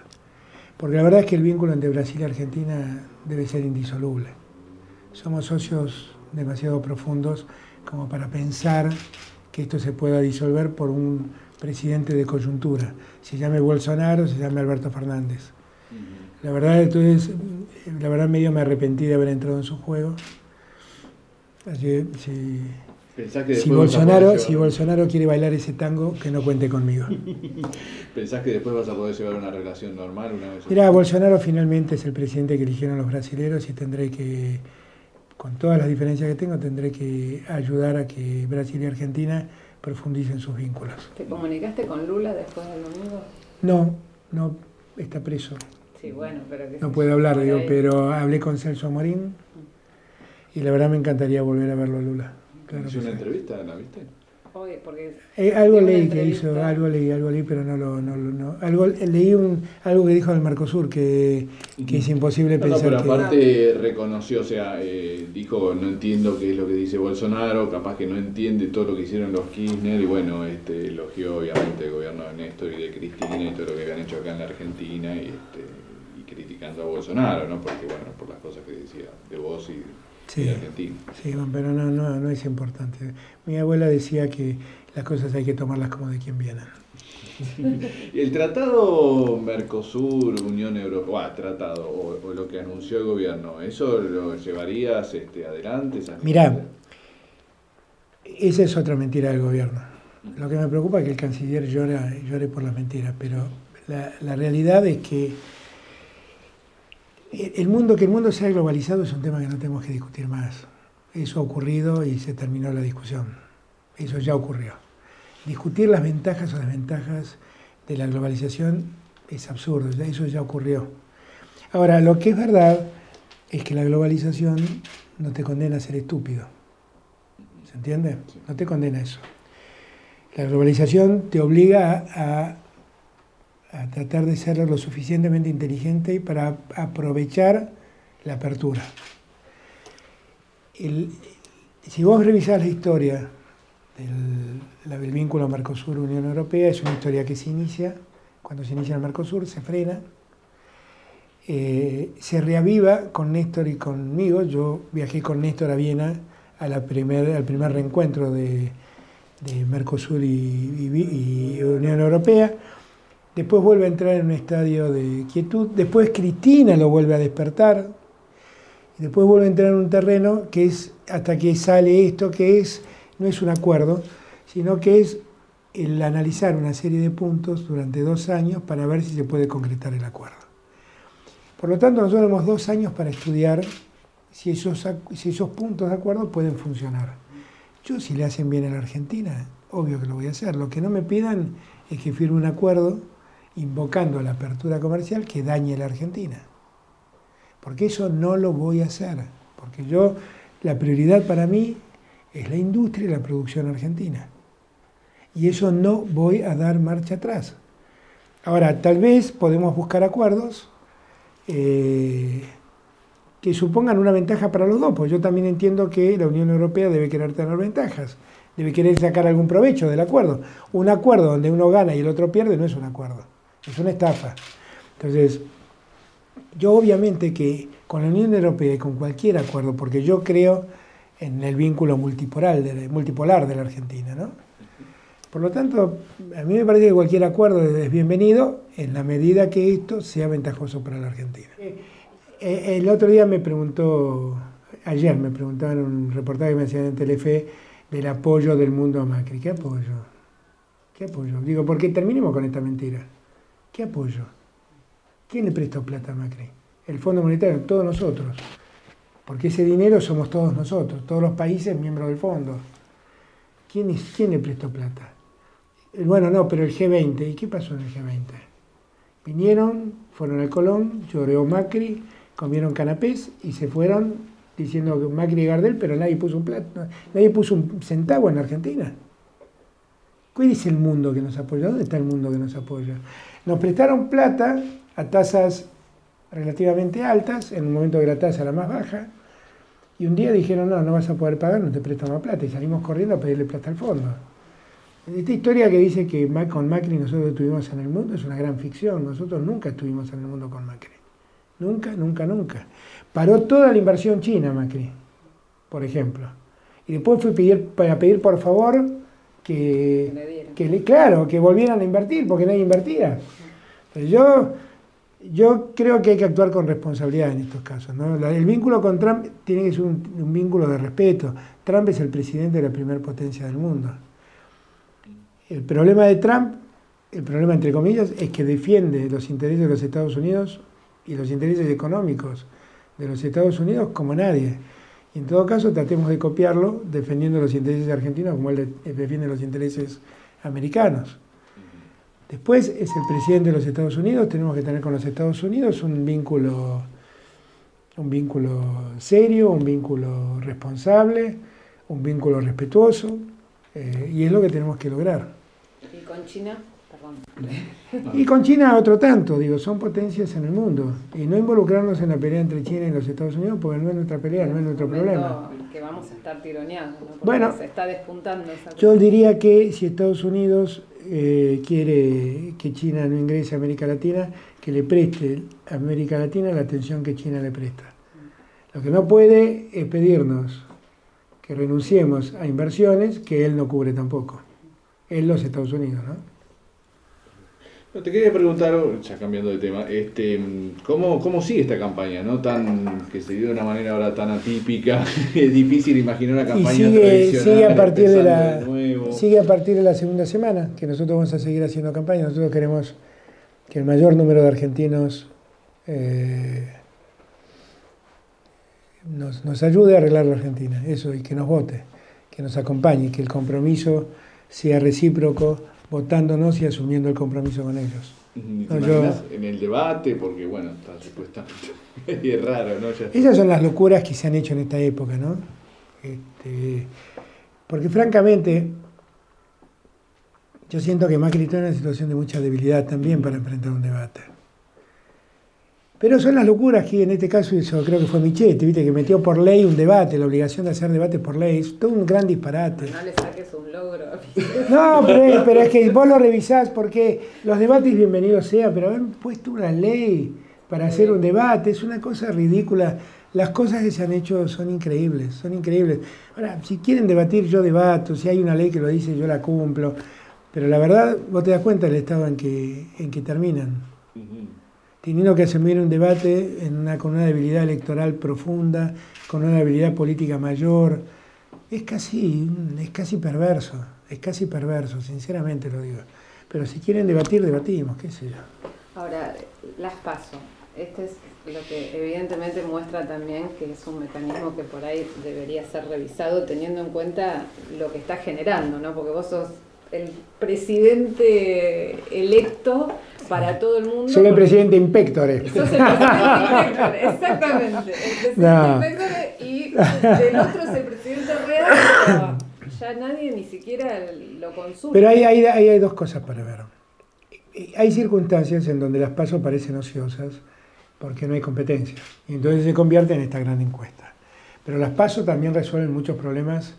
Porque la verdad es que el vínculo entre Brasil y Argentina debe ser indisoluble. Somos socios demasiado profundos como para pensar que esto se pueda disolver por un presidente de coyuntura. Se llame Bolsonaro, se llame Alberto Fernández. La verdad, entonces, la verdad medio me arrepentí de haber entrado en su juego. Así, si Bolsonaro, si Bolsonaro quiere bailar ese tango, que no cuente conmigo. ¿Pensás que después vas a poder llevar una relación normal una vez? Mira, Bolsonaro finalmente es el presidente que eligieron los brasileños y tendré que, con todas las diferencias que tengo, tendré que ayudar a que Brasil y Argentina profundicen sus vínculos. ¿Te comunicaste con Lula después del domingo? No, no, está preso. Sí, bueno, pero No puede hablar, digo, pero hablé con Celso Morín y la verdad me encantaría volver a verlo a Lula. Claro ¿Hizo una entrevista? ¿La viste? Eh, algo leí que hizo, algo leí, algo leí, pero no lo, no, no algo leí un, algo que dijo del Mercosur que, que es imposible pensar. No, pero aparte reconoció, o sea, eh, dijo no entiendo qué es lo que dice Bolsonaro, capaz que no entiende todo lo que hicieron los Kirchner y bueno, este elogió obviamente el gobierno de Néstor y de Cristina y todo lo que habían hecho acá en la Argentina y, este, y criticando a Bolsonaro, ¿no? Porque bueno, por las cosas que decía de vos y Sí, sí pero no, no, no es importante. Mi abuela decía que las cosas hay que tomarlas como de quien vienen. el tratado Mercosur, Unión Europea, tratado, o, lo que anunció el gobierno, ¿eso lo llevarías este, adelante? Mirá, esa es otra mentira del gobierno. Lo que me preocupa es que el canciller llore, llore por las mentiras, pero la, la realidad es que el mundo, que el mundo sea globalizado es un tema que no tenemos que discutir más. Eso ha ocurrido y se terminó la discusión. Eso ya ocurrió. Discutir las ventajas o desventajas de la globalización es absurdo, eso ya ocurrió. Ahora, lo que es verdad es que la globalización no te condena a ser estúpido. ¿Se entiende? No te condena a eso. La globalización te obliga a a tratar de ser lo suficientemente inteligente para aprovechar la apertura. si vos revisás la historia del, vínculo Mercosur-Unión Europea, es una historia que se inicia, cuando se inicia el Mercosur, se frena, eh, se reaviva con Néstor y conmigo. Yo viajé con Néstor a Viena a la primer, al primer reencuentro de, Mercosur y Unión Europea después vuelve a entrar en un estadio de quietud, después Cristina lo vuelve a despertar, después vuelve a entrar en un terreno que es, hasta que sale esto, que es, no es un acuerdo, sino que es el analizar una serie de puntos durante dos años para ver si se puede concretar el acuerdo. Por lo tanto, nosotros tenemos dos años para estudiar si esos, si esos puntos de acuerdo pueden funcionar. Yo, si le hacen bien a la Argentina, obvio que lo voy a hacer. Lo que no me pidan es que firme un acuerdo invocando la apertura comercial que dañe la Argentina. Porque eso no lo voy a hacer. Porque yo, la prioridad para mí es la industria y la producción argentina. Y eso no voy a dar marcha atrás. Ahora, tal vez podemos buscar acuerdos eh, que supongan una ventaja para los dos, porque yo también entiendo que la Unión Europea debe querer tener ventajas, debe querer sacar algún provecho del acuerdo. Un acuerdo donde uno gana y el otro pierde no es un acuerdo es una estafa. Entonces, yo obviamente que con la Unión Europea y con cualquier acuerdo, porque yo creo en el vínculo multipolar de, multipolar de la Argentina, ¿no? Por lo tanto, a mí me parece que cualquier acuerdo es bienvenido en la medida que esto sea ventajoso para la Argentina. Eh, eh, el otro día me preguntó, ayer me preguntaban en un reportaje que me hacían en Telefe del apoyo del mundo a Macri. ¿Qué apoyo? ¿Qué apoyo? Digo, porque terminemos con esta mentira. ¿Qué apoyo? ¿Quién le prestó plata a Macri? El Fondo Monetario, todos nosotros. Porque ese dinero somos todos nosotros, todos los países miembros del fondo. ¿Quién, quién le prestó plata? Bueno, no, pero el G20. ¿Y qué pasó en el G20? Vinieron, fueron al Colón, lloreó Macri, comieron canapés y se fueron diciendo que Macri y Gardel, pero nadie puso un plato, nadie puso un centavo en Argentina. ¿Cuál es el mundo que nos apoya? ¿Dónde está el mundo que nos apoya? Nos prestaron plata a tasas relativamente altas, en un momento que la tasa era más baja, y un día dijeron, no, no vas a poder pagar, no te prestamos plata, y salimos corriendo a pedirle plata al fondo. Esta historia que dice que con Macri nosotros estuvimos en el mundo es una gran ficción, nosotros nunca estuvimos en el mundo con Macri. Nunca, nunca, nunca. Paró toda la inversión china Macri, por ejemplo. Y después fue pedir, para pedir por favor que, que, claro, que volvieran a invertir, porque nadie invertía. yo, yo creo que hay que actuar con responsabilidad en estos casos. El vínculo con Trump tiene que ser un, vínculo de respeto. Trump es el presidente de la primera potencia del mundo. El problema de Trump, el problema entre comillas, es que defiende los intereses de los Estados Unidos y los intereses económicos de los Estados Unidos como nadie. En todo caso, tratemos de copiarlo defendiendo los intereses argentinos como él defiende los intereses americanos. Después es el presidente de los Estados Unidos, tenemos que tener con los Estados Unidos un vínculo, un vínculo serio, un vínculo responsable, un vínculo respetuoso, eh, y es lo que tenemos que lograr. ¿Y con China? Y con China otro tanto, digo, son potencias en el mundo. Y no involucrarnos en la pelea entre China y los Estados Unidos, porque no es nuestra pelea, no es nuestro problema. Que vamos a estar tironeando, ¿no? bueno, se está despuntando Yo diría que si Estados Unidos eh, quiere que China no ingrese a América Latina, que le preste a América Latina la atención que China le presta. Lo que no puede es pedirnos que renunciemos a inversiones que él no cubre tampoco. Él los Estados Unidos, ¿no? Te quería preguntar, ya cambiando de tema, este, ¿cómo, ¿cómo sigue esta campaña? ¿no? Tan, que se dio de una manera ahora tan atípica, es difícil imaginar una campaña sigue, tradicional. Sigue a, partir de la, sigue a partir de la segunda semana, que nosotros vamos a seguir haciendo campaña. Nosotros queremos que el mayor número de argentinos eh, nos, nos ayude a arreglar la Argentina, eso, y que nos vote, que nos acompañe, que el compromiso sea recíproco votándonos y asumiendo el compromiso con ellos. en el debate, porque bueno, está supuestamente es raro, ¿no? Esas son las locuras que se han hecho en esta época, ¿no? Este, porque francamente, yo siento que Macri está en una situación de mucha debilidad también para enfrentar un debate. Pero son las locuras que en este caso hizo, creo que fue Michetti, ¿viste? que metió por ley un debate, la obligación de hacer debate por ley. Es todo un gran disparate. No le saques un logro. No, pero es, que vos lo revisás porque los debates bienvenidos sean, pero haber puesto una ley para hacer un debate es una cosa ridícula. Las cosas que se han hecho son increíbles, son increíbles. Ahora, si quieren debatir, yo debato, si hay una ley que lo dice, yo la cumplo. Pero la verdad, vos te das cuenta del estado en que, en que terminan teniendo que asumir un debate en una, con una debilidad electoral profunda, con una debilidad política mayor. Es casi, es casi perverso, es casi perverso, sinceramente lo digo. Pero si quieren debatir, debatimos, qué sé yo. Ahora, las paso. Este es lo que evidentemente muestra también que es un mecanismo que por ahí debería ser revisado teniendo en cuenta lo que está generando, ¿no? Porque vos sos el presidente electo para todo el mundo. Soy el presidente impectore. Sos el presidente exactamente. El presidente y el otro es el presidente real, ya nadie ni siquiera lo consulta. Pero ahí, ahí, hay dos cosas para ver. Hay circunstancias en donde las pasos parecen ociosas porque no hay competencia. Y entonces se convierte en esta gran encuesta. Pero las pasos también resuelven muchos problemas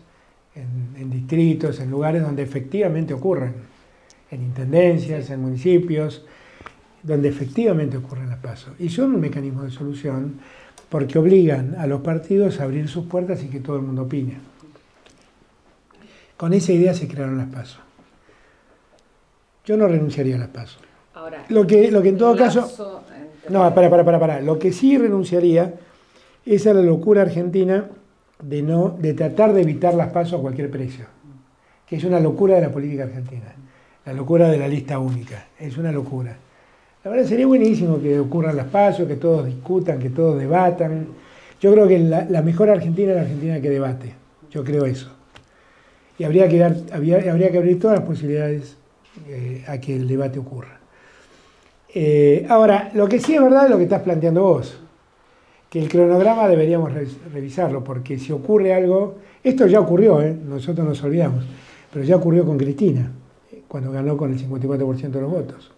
en, distritos, en lugares donde efectivamente ocurren, en intendencias, en municipios, donde efectivamente ocurren las pasos. Y son un mecanismo de solución porque obligan a los partidos a abrir sus puertas y que todo el mundo opine. Con esa idea se crearon las pasos. Yo no renunciaría a las pasos. Ahora, lo que, lo que en todo caso... No, para, para, para, para. Lo que sí renunciaría es a la locura argentina de, no, de tratar de evitar las pasos a cualquier precio, que es una locura de la política argentina, la locura de la lista única, es una locura. La verdad sería buenísimo que ocurran las pasos, que todos discutan, que todos debatan. Yo creo que la, mejor Argentina es la Argentina que debate, yo creo eso. Y habría que, dar, habría, que abrir todas las posibilidades eh, a que el debate ocurra. Eh, ahora, lo que sí es verdad es lo que estás planteando vos que el cronograma deberíamos revisarlo, porque si ocurre algo, esto ya ocurrió, ¿eh? nosotros nos olvidamos, pero ya ocurrió con Cristina, cuando ganó con el 54% de los votos,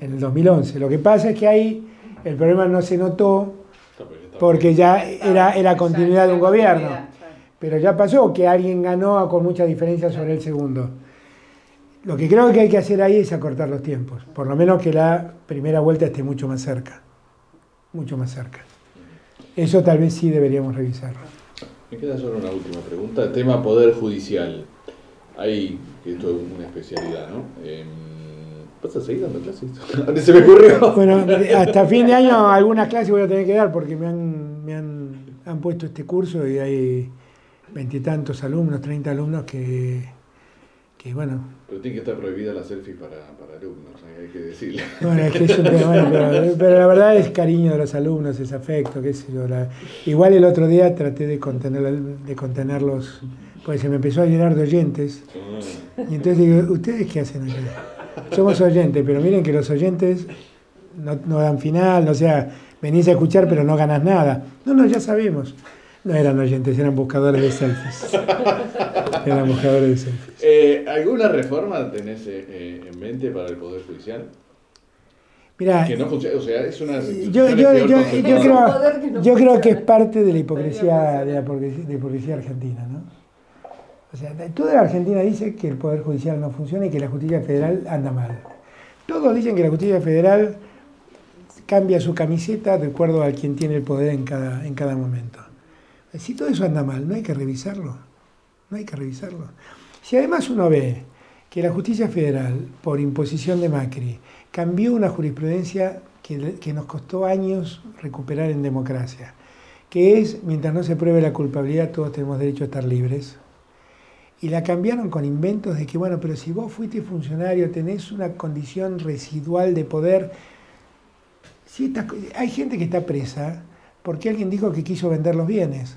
en el 2011. Lo que pasa es que ahí el problema no se notó porque ya era, era continuidad de un gobierno, pero ya pasó que alguien ganó con mucha diferencia sobre el segundo. Lo que creo que hay que hacer ahí es acortar los tiempos, por lo menos que la primera vuelta esté mucho más cerca, mucho más cerca. Eso tal vez sí deberíamos revisarlo. Me queda solo una última pregunta. Tema Poder Judicial. Hay, que esto es una especialidad, ¿no? Em, ¿Vas a seguir dando clases? ¿Dónde se me ocurrió? Bueno, hasta fin de año algunas clases voy a tener que dar porque me han, me han, han puesto este curso y hay veintitantos alumnos, treinta alumnos que, que, bueno, Pero tiene que estar prohibida la selfie para, para alumnos, hay que decirle. Bueno, es que es un tema, pero, pero la verdad es cariño de los alumnos, es afecto, qué sé yo. igual el otro día traté de, contener, de contenerlos, porque se me empezó a llenar de oyentes. Y entonces digo, ¿ustedes qué hacen aquí? Somos oyentes, pero miren que los oyentes no, no dan final, o sea, venís a escuchar pero no ganas nada. No, no, ya sabemos. No eran oyentes, eran buscadores de selfies. Eh, ¿Alguna reforma tenés eh, eh, en mente para el Poder Judicial? Mira, Que no funciona, o sea, es una Yo, yo, creo, que no yo creo que es parte de la hipocresía de la hipocresía, de la hipocresía argentina, ¿no? O sea, toda la Argentina dice que el Poder Judicial no funciona y que la justicia federal anda mal. Todos dicen que la justicia federal cambia su camiseta de acuerdo a quien tiene el poder en cada, en cada momento. Si todo eso anda mal, no hay que revisarlo. No hay que revisarlo. Si además uno ve que la justicia federal, por imposición de Macri, cambió una jurisprudencia que, nos costó años recuperar en democracia, que es, mientras no se pruebe la culpabilidad, todos tenemos derecho a estar libres. Y la cambiaron con inventos de que, bueno, pero si vos fuiste funcionario, tenés una condición residual de poder. Hay gente que está presa porque alguien dijo que quiso vender los bienes.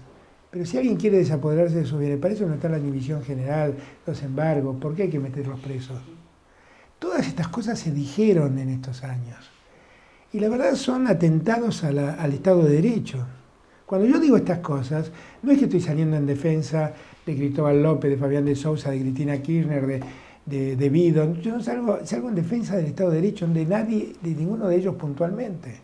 Pero si alguien quiere desapoderarse de sus bienes, para eso no está la división general, los embargos, ¿por qué hay que meterlos presos? Todas estas cosas se dijeron en estos años. Y la verdad son atentados al Estado de Derecho. Cuando yo digo estas cosas, no es que estoy saliendo en defensa de Cristóbal López, de Fabián de Sousa, de Cristina Kirchner, de, de, de Bidon. Yo no salgo, salgo en defensa del Estado de Derecho, de nadie, de ninguno de ellos puntualmente.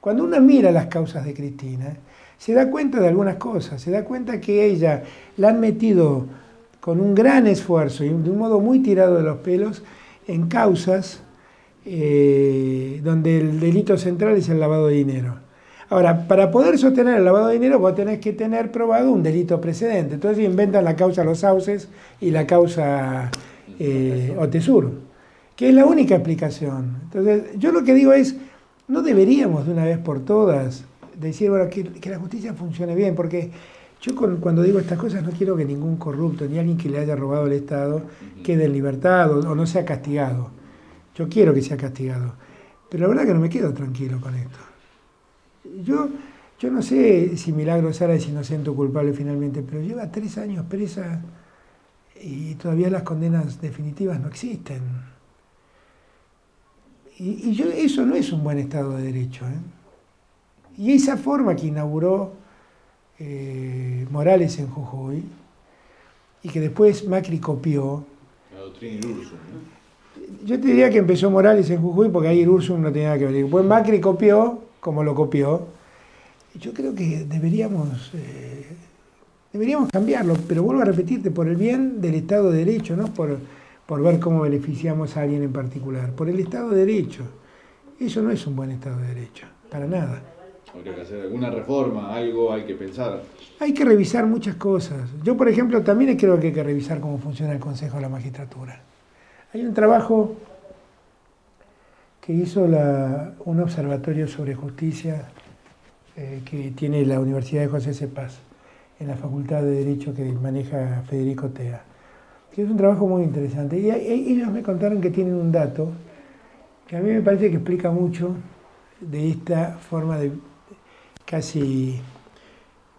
Cuando uno mira las causas de Cristina, se da cuenta de algunas cosas, se da cuenta que ella la han metido con un gran esfuerzo y de un modo muy tirado de los pelos en causas eh, donde el delito central es el lavado de dinero. Ahora, para poder sostener el lavado de dinero, vos tenés que tener probado un delito precedente. Entonces inventan la causa Los Sauces y la causa eh, Otesur, que es la única explicación. Entonces, yo lo que digo es, no deberíamos de una vez por todas decir, bueno, que, que la justicia funcione bien, porque yo con- cuando digo estas cosas no quiero que ningún corrupto, ni alguien que le haya robado el Estado, quede en libertad o, o no sea castigado. Yo quiero que sea castigado. Pero la verdad que no me quedo tranquilo con esto. Yo, yo no sé si Milagro Sara es inocente o culpable finalmente, pero lleva tres años presa y todavía las condenas definitivas no existen. Y, y yo, eso no es un buen Estado de Derecho. ¿eh? Y esa forma que inauguró eh, Morales en Jujuy y que después Macri copió, La doctrina Irursum, ¿no? yo te diría que empezó Morales en Jujuy porque ahí Ursum no tenía nada que ver. Después Macri copió, como lo copió. Yo creo que deberíamos, eh, deberíamos cambiarlo, pero vuelvo a repetirte, por el bien del Estado de Derecho, no por, por ver cómo beneficiamos a alguien en particular, por el Estado de Derecho. Eso no es un buen Estado de Derecho, para nada. Habría que hacer alguna reforma, algo hay que pensar. Hay que revisar muchas cosas. Yo, por ejemplo, también creo que hay que revisar cómo funciona el Consejo de la Magistratura. Hay un trabajo que hizo un observatorio sobre justicia eh, que tiene la Universidad de José Cepaz en la Facultad de Derecho que maneja Federico Tea, que es un trabajo muy interesante. Y ellos me contaron que tienen un dato que a mí me parece que explica mucho de esta forma de casi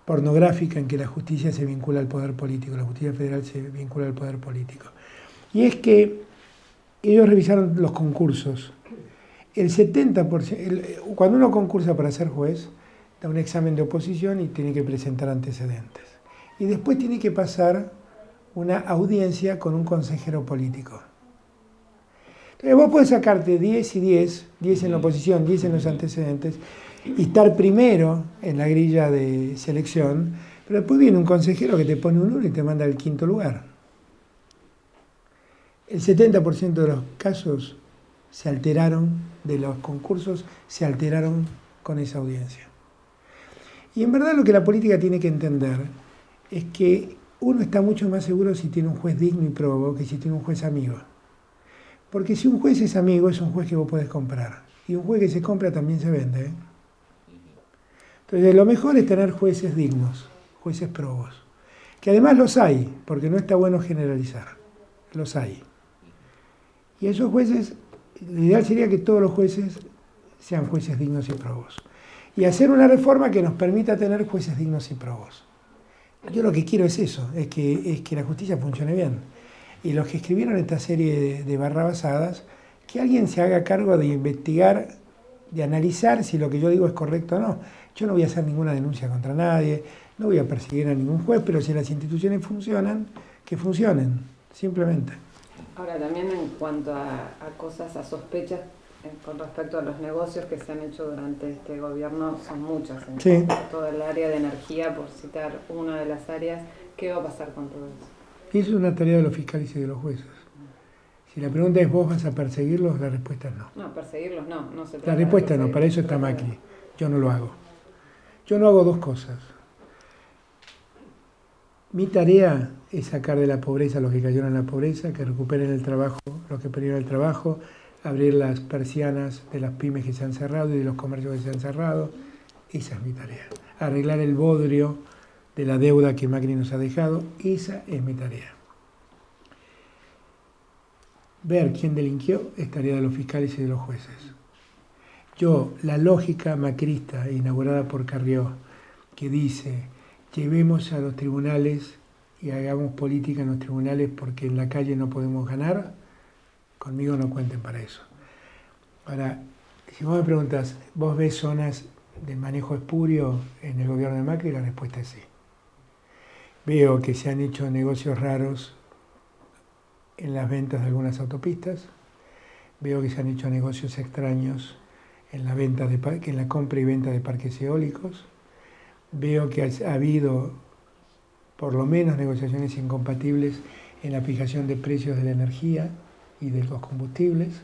pornográfica en que la justicia se vincula al poder político, la justicia federal se vincula al poder político. Y es que ellos revisaron los concursos. El 70%, el- cuando uno concursa para ser juez, da un examen de oposición y tiene que presentar antecedentes. Y después tiene que pasar una audiencia con un consejero político. Entonces vos podés sacarte 10 y 10, 10 en la oposición, 10 en los antecedentes, y estar primero en la grilla de selección, pero después viene un consejero que te pone un 1 y te manda al quinto lugar. El 70% de los casos se alteraron, de los concursos se alteraron con esa audiencia. Y en verdad lo que la política tiene que entender es que uno está mucho más seguro si tiene un juez digno y probo que si tiene un juez amigo. Porque si un juez es amigo, es un juez que vos podés comprar. Y un juez que se compra también se vende. ¿eh? Entonces, lo mejor es tener jueces dignos, jueces probos. Que además los hay, porque no está bueno generalizar. Los hay. Y esos jueces, lo ideal sería que todos los jueces sean jueces dignos y probos. Y hacer una reforma que nos permita tener jueces dignos y probos. Yo lo que quiero es eso, es que, es que la justicia funcione bien. Y los que escribieron esta serie de, de barrabasadas, que alguien se haga cargo de investigar, de analizar si lo que yo digo es correcto o no. Yo no voy a hacer ninguna denuncia contra nadie, no voy a perseguir a ningún juez, pero si las instituciones funcionan, que funcionen, simplemente. Ahora, también en cuanto a, a cosas, a sospechas eh, con respecto a los negocios que se han hecho durante este gobierno, son muchas. En Sí. todo el área de energía, por citar una de las áreas, ¿qué va a pasar con todo eso? Eso es una tarea de los fiscales y de los jueces. Si la pregunta es vos vas a perseguirlos, la respuesta es no. No, perseguirlos no, no se trata La respuesta no, para eso está Macri. Yo no lo hago. Yo no hago dos cosas. Mi tarea es sacar de la pobreza a los que cayeron en la pobreza, que recuperen el trabajo, los que perdieron el trabajo, abrir las persianas de las pymes que se han cerrado y de los comercios que se han cerrado. Esa es mi tarea. Arreglar el bodrio de la deuda que Macri nos ha dejado, esa es mi tarea. Ver quién delinquió es tarea de los fiscales y de los jueces. Yo, la lógica macrista inaugurada por Carrió, que dice, llevemos a los tribunales y hagamos política en los tribunales porque en la calle no podemos ganar, conmigo no cuenten para eso. Ahora, si vos me preguntas, ¿vos ves zonas de manejo espurio en el gobierno de Macri? La respuesta es sí. Veo que se han hecho negocios raros en las ventas de algunas autopistas, veo que se han hecho negocios extraños en la, venta de, en la compra y venta de parques eólicos. Veo que ha habido por lo menos negociaciones incompatibles en la fijación de precios de la energía y de los combustibles.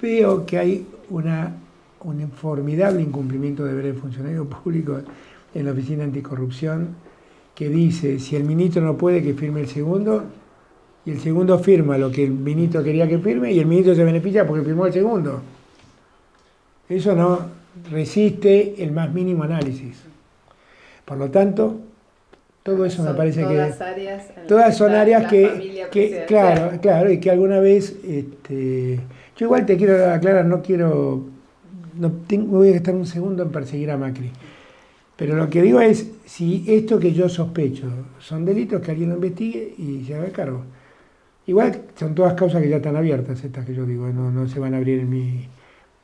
Veo que hay una, un formidable incumplimiento de deber del funcionario público en la Oficina Anticorrupción que dice, si el ministro no puede, que firme el segundo, y el segundo firma lo que el ministro quería que firme, y el ministro se beneficia porque firmó el segundo. Eso no resiste el más mínimo análisis. Por lo tanto, todo eso me parece que... todas áreas en las Todas que son áreas que, que- claro, claro, y que alguna vez, este, yo igual te quiero aclarar, no quiero, no tengo, voy a estar un segundo en perseguir a Macri. Pero lo que digo es, si esto que yo sospecho son delitos, que alguien lo investigue y se haga cargo. Igual son todas causas que ya están abiertas, estas que yo digo, no, no se van a abrir en mi,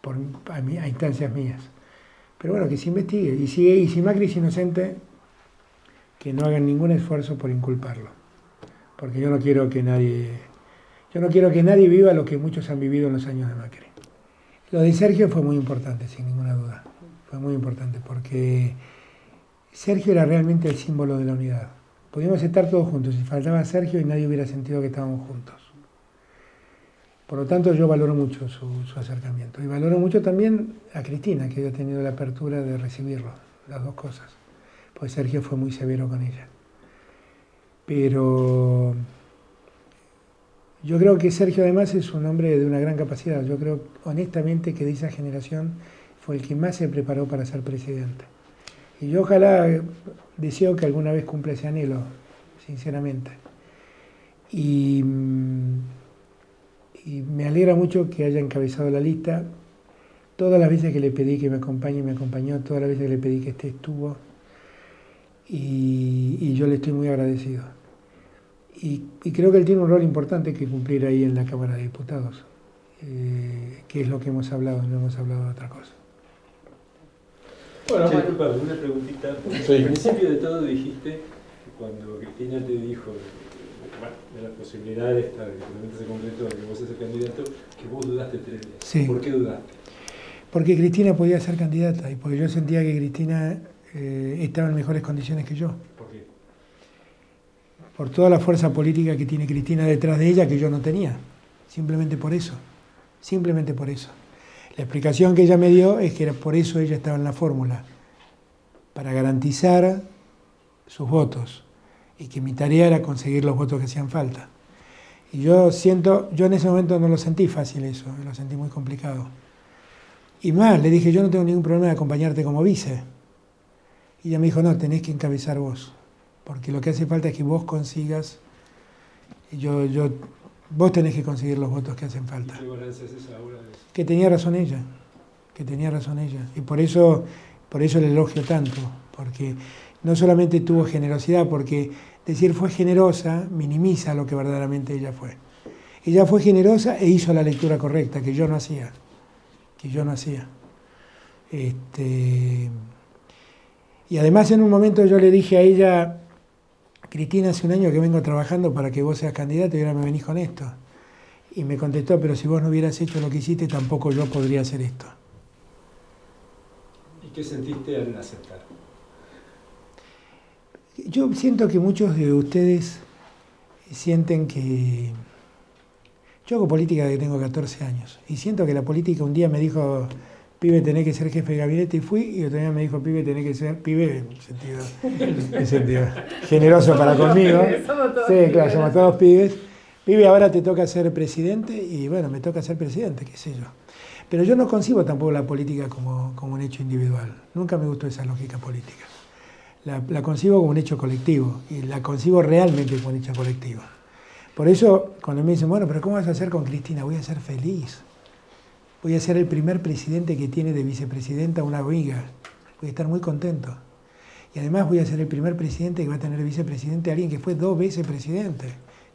por, a, instancias mías. Pero bueno, que se investigue. Y si, y si Macri es inocente, que no hagan ningún esfuerzo por inculparlo. Porque yo no quiero que nadie, yo no quiero que nadie viva lo que muchos han vivido en los años de Macri. Lo de Sergio fue muy importante, sin ninguna duda. Fue muy importante porque Sergio era realmente el símbolo de la unidad. Podíamos estar todos juntos, si faltaba Sergio y nadie hubiera sentido que estábamos juntos. Por lo tanto, yo valoro mucho su, acercamiento. Y valoro mucho también a Cristina, que haya tenido la apertura de recibirlo, las dos cosas. Pues Sergio fue muy severo con ella. Pero yo creo que Sergio además es un hombre de una gran capacidad. Yo creo honestamente que de esa generación fue el que más se preparó para ser presidente. Y yo ojalá eh, deseo que alguna vez cumpla ese anhelo, sinceramente. Y, mm, y me alegra mucho que haya encabezado la lista. Todas las veces que le pedí que me acompañe, me acompañó. Todas las veces que le pedí que esté, estuvo. Y, y yo le estoy muy agradecido. Y, y creo que él tiene un rol importante que cumplir ahí en la Cámara de Diputados, eh, que es lo que hemos hablado, no hemos hablado de otra cosa. Bueno, disculpa, una preguntita. Sí. Al principio de todo dijiste que cuando Cristina te dijo de la posibilidad esta de que finalmente se concretó de que vos seas el candidato, que vos dudaste tres días. Sí. ¿Por qué dudaste? Porque Cristina podía ser candidata y porque yo sentía que Cristina eh, estaba en mejores condiciones que yo. ¿Por qué? Por toda la fuerza política que tiene Cristina detrás de ella que yo no tenía. Simplemente por eso. Simplemente por eso. La explicación que ella me dio es que era por eso ella estaba en la fórmula. Para garantizar sus votos. Y que mi tarea era conseguir los votos que hacían falta. Y yo siento, yo en ese momento no lo sentí fácil eso, lo sentí muy complicado. Y más, le dije, yo no tengo ningún problema de acompañarte como vice. Y ella me dijo, no, tenés que encabezar vos, porque lo que hace falta es que vos consigas, yo, yo, vos tenés que conseguir los votos que hacen falta. ¿Qué balance haces ahora de eso? Que tenía razón ella, que tenía razón ella. Y por eso, por eso le elogio tanto, porque no solamente tuvo generosidad, porque decir fue generosa minimiza lo que verdaderamente ella fue. Ella fue generosa e hizo la lectura correcta, que yo no hacía, que yo no hacía. Este, y además en un momento yo le dije a ella, Cristina, hace un año que vengo trabajando para que vos seas candidata y ahora me venís con esto. Y me contestó, pero si vos no hubieras hecho lo que hiciste, tampoco yo podría hacer esto. ¿Y qué sentiste al aceptar? Yo siento que muchos de ustedes sienten que... Yo hago política desde que tengo 14 años y siento que la política un día me dijo, pibe, tenés que ser jefe de gabinete y fui y otro día me dijo, pibe, tenés que ser, pibe, en sentido, en sentido generoso para conmigo. Somos todos Sí, claro, somos todos pibes. Pibe, ahora te toca ser presidente y bueno, me toca ser presidente, qué sé yo. Pero yo no concibo tampoco la política como, como un hecho individual. Nunca me gustó esa lógica política. La, la concibo como un hecho colectivo y la concibo realmente como un hecho colectivo. Por eso, cuando me dicen, bueno, pero ¿cómo vas a hacer con Cristina? Voy a ser feliz. Voy a ser el primer presidente que tiene de vicepresidenta una amiga. Voy a estar muy contento. Y además voy a ser el primer presidente que va a tener vicepresidente alguien que fue dos veces presidente.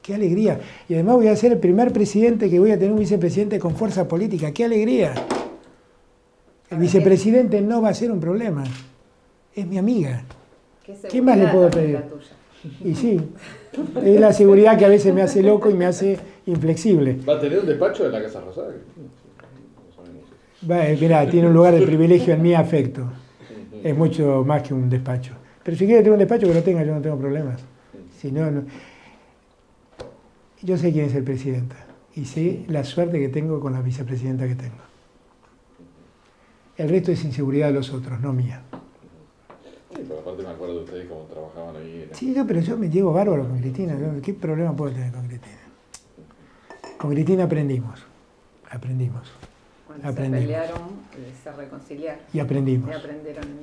¡Qué alegría! Y además voy a ser el primer presidente que voy a tener un vicepresidente con fuerza política. ¡Qué alegría! El vicepresidente no va a ser un problema. Es mi amiga. ¿Qué, ¿Qué más le puedo pedir? Y sí, es la seguridad que a veces me hace loco y me hace inflexible. ¿Va a tener un despacho en la Casa Rosada? Va, eh, mirá, tiene un lugar de privilegio en mi afecto. Es mucho más que un despacho. Pero si quiere tener un despacho, que lo tenga, yo no tengo problemas. Si no, no. Yo sé quién es el presidente y sé la suerte que tengo con la vicepresidenta que tengo. El resto es inseguridad de los otros, no mía. Sí, pero aparte me acuerdo de ustedes cómo trabajaban ahí. era- Sí, yo, pero yo me llevo bárbaro con Cristina. ¿Qué problema puedo tener con Cristina? Con Cristina aprendimos. Aprendimos. Cuando se pelearon, eh, se reconciliaron Y aprendimos.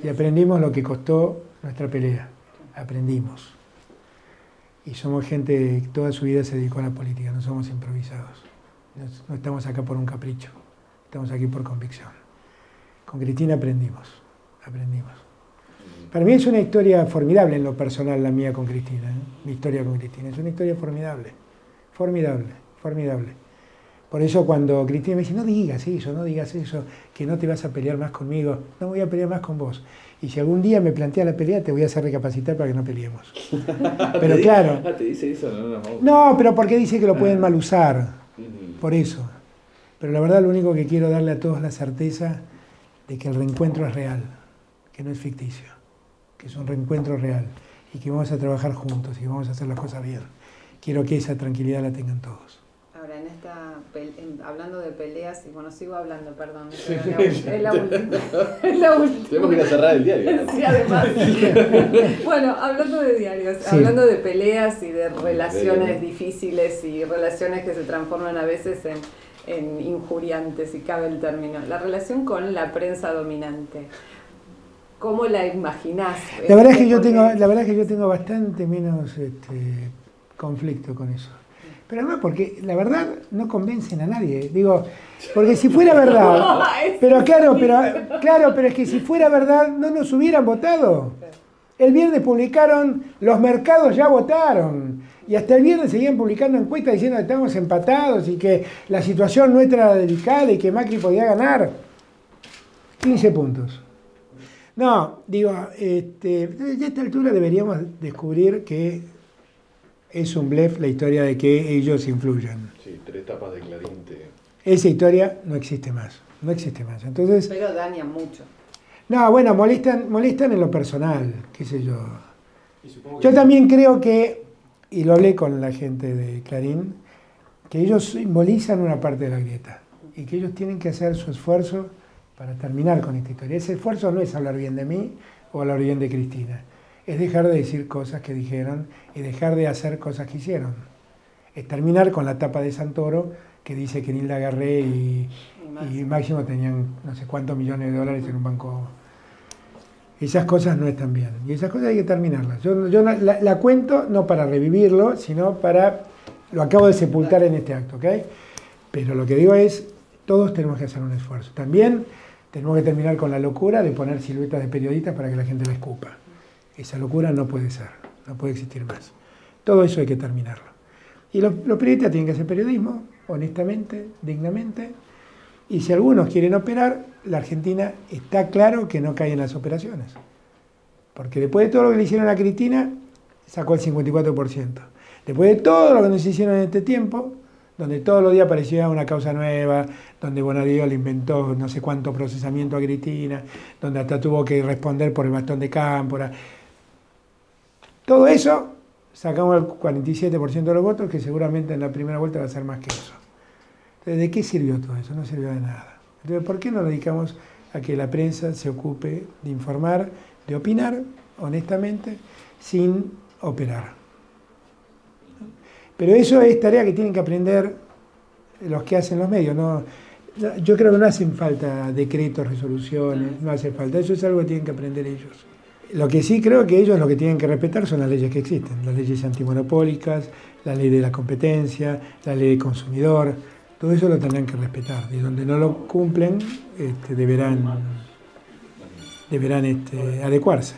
y aprendimos lo que costó nuestra pelea. Aprendimos. Y somos gente que toda su vida se dedicó a la política, no somos improvisados. No, no estamos acá por un capricho, estamos aquí por convicción. Con Cristina aprendimos, aprendimos. Para mí es una historia formidable en lo personal la mía con Cristina, ¿eh? mi historia con Cristina. Es una historia formidable, formidable, formidable. Por eso cuando Cristina me dice, no digas eso, no digas eso, que no te vas a pelear más conmigo, no voy a pelear más con vos. Y si algún día me plantea la pelea, te voy a hacer recapacitar para que no peleemos. Pero ¿Te claro, Ah, te dice eso, no, no, no. no, pero porque dice que lo pueden mal usar, por eso. Pero la verdad lo único que quiero darle a todos la certeza de que el reencuentro es real, que no es ficticio, que es un reencuentro real y que vamos a trabajar juntos y vamos a hacer las cosas bien. Quiero que esa tranquilidad la tengan todos. Ahora, en esta, en- hablando de peleas, y bueno, sigo hablando, perdón, pero es la, es la última. Es la última. Tenemos que ir a cerrar el diario. ¿no? Sí, además. bueno, hablando de diarios, Sí. hablando de peleas y de relaciones Sí. difíciles y relaciones que se transforman a veces en, en injuriantes, si cabe el término. La relación con la prensa dominante. ¿Cómo la imaginás? La verdad es que yo tengo, la verdad es que yo tengo bastante menos este, conflicto con eso. Pero además porque la verdad no convencen a nadie. Digo, porque si fuera verdad, pero claro, pero claro, pero es que si fuera verdad no nos hubieran votado. El viernes publicaron, los mercados ya votaron. Y hasta el viernes seguían publicando encuestas diciendo que estamos empatados y que la situación nuestra era delicada y que Macri podía ganar. 15 puntos. No, digo, este, ya a esta altura deberíamos descubrir que es un blef la historia de que ellos influyen. Sí, tres tapas de Clarín te... Esa historia no existe más, no existe más. Entonces, Pero daña mucho. no, bueno, molestan, molestan en lo personal, qué sé yo. Y supongo que Yo también creo que, y lo hablé con la gente de Clarín, que ellos simbolizan una parte de la grieta y que ellos tienen que hacer su esfuerzo para terminar con esta historia. Ese esfuerzo no es hablar bien de mí o hablar bien de Cristina, es dejar de decir cosas que dijeron y dejar de hacer cosas que hicieron. es terminar con la tapa de Santoro que dice que Nilda Garré y, y Máximo tenían no sé cuántos millones de dólares en un banco. Esas cosas no están bien y esas cosas hay que terminarlas. Yo, yo la, la, cuento no para revivirlo, sino para... Lo acabo de sepultar en este acto, ¿ok? Pero lo que digo es, todos tenemos que hacer un esfuerzo. También tenemos que terminar con la locura de poner siluetas de periodistas para que la gente la escupa. Esa locura no puede ser, no puede existir más. Todo eso hay que terminarlo. Y los, periodistas tienen que hacer periodismo, honestamente, dignamente. Y si algunos quieren operar, la Argentina está claro que no cae en las operaciones. Porque después de todo lo que le hicieron a Cristina, sacó el 54%. Después de todo lo que nos hicieron en este tiempo, donde todos los días aparecía una causa nueva, donde Bonadío le inventó no sé cuánto procesamiento a Cristina, donde hasta tuvo que responder por el bastón de Cámpora. Todo eso sacamos el 47% de los votos, que seguramente en la primera vuelta va a ser más que eso. Entonces, ¿de qué sirvió todo eso? No sirvió de nada. Entonces, ¿por qué no dedicamos a que la prensa se ocupe de informar, de opinar honestamente, sin operar? Pero eso es tarea que tienen que aprender los que hacen los medios. ¿no? Yo creo que no hacen falta decretos, resoluciones, no hace falta. Eso es algo que tienen que aprender ellos. Lo que sí creo que ellos lo que tienen que respetar son las leyes que existen, las leyes antimonopólicas, la ley de la competencia, la ley de consumidor, todo eso lo tendrán que respetar. Y donde no lo cumplen, este, deberán, deberán este, adecuarse.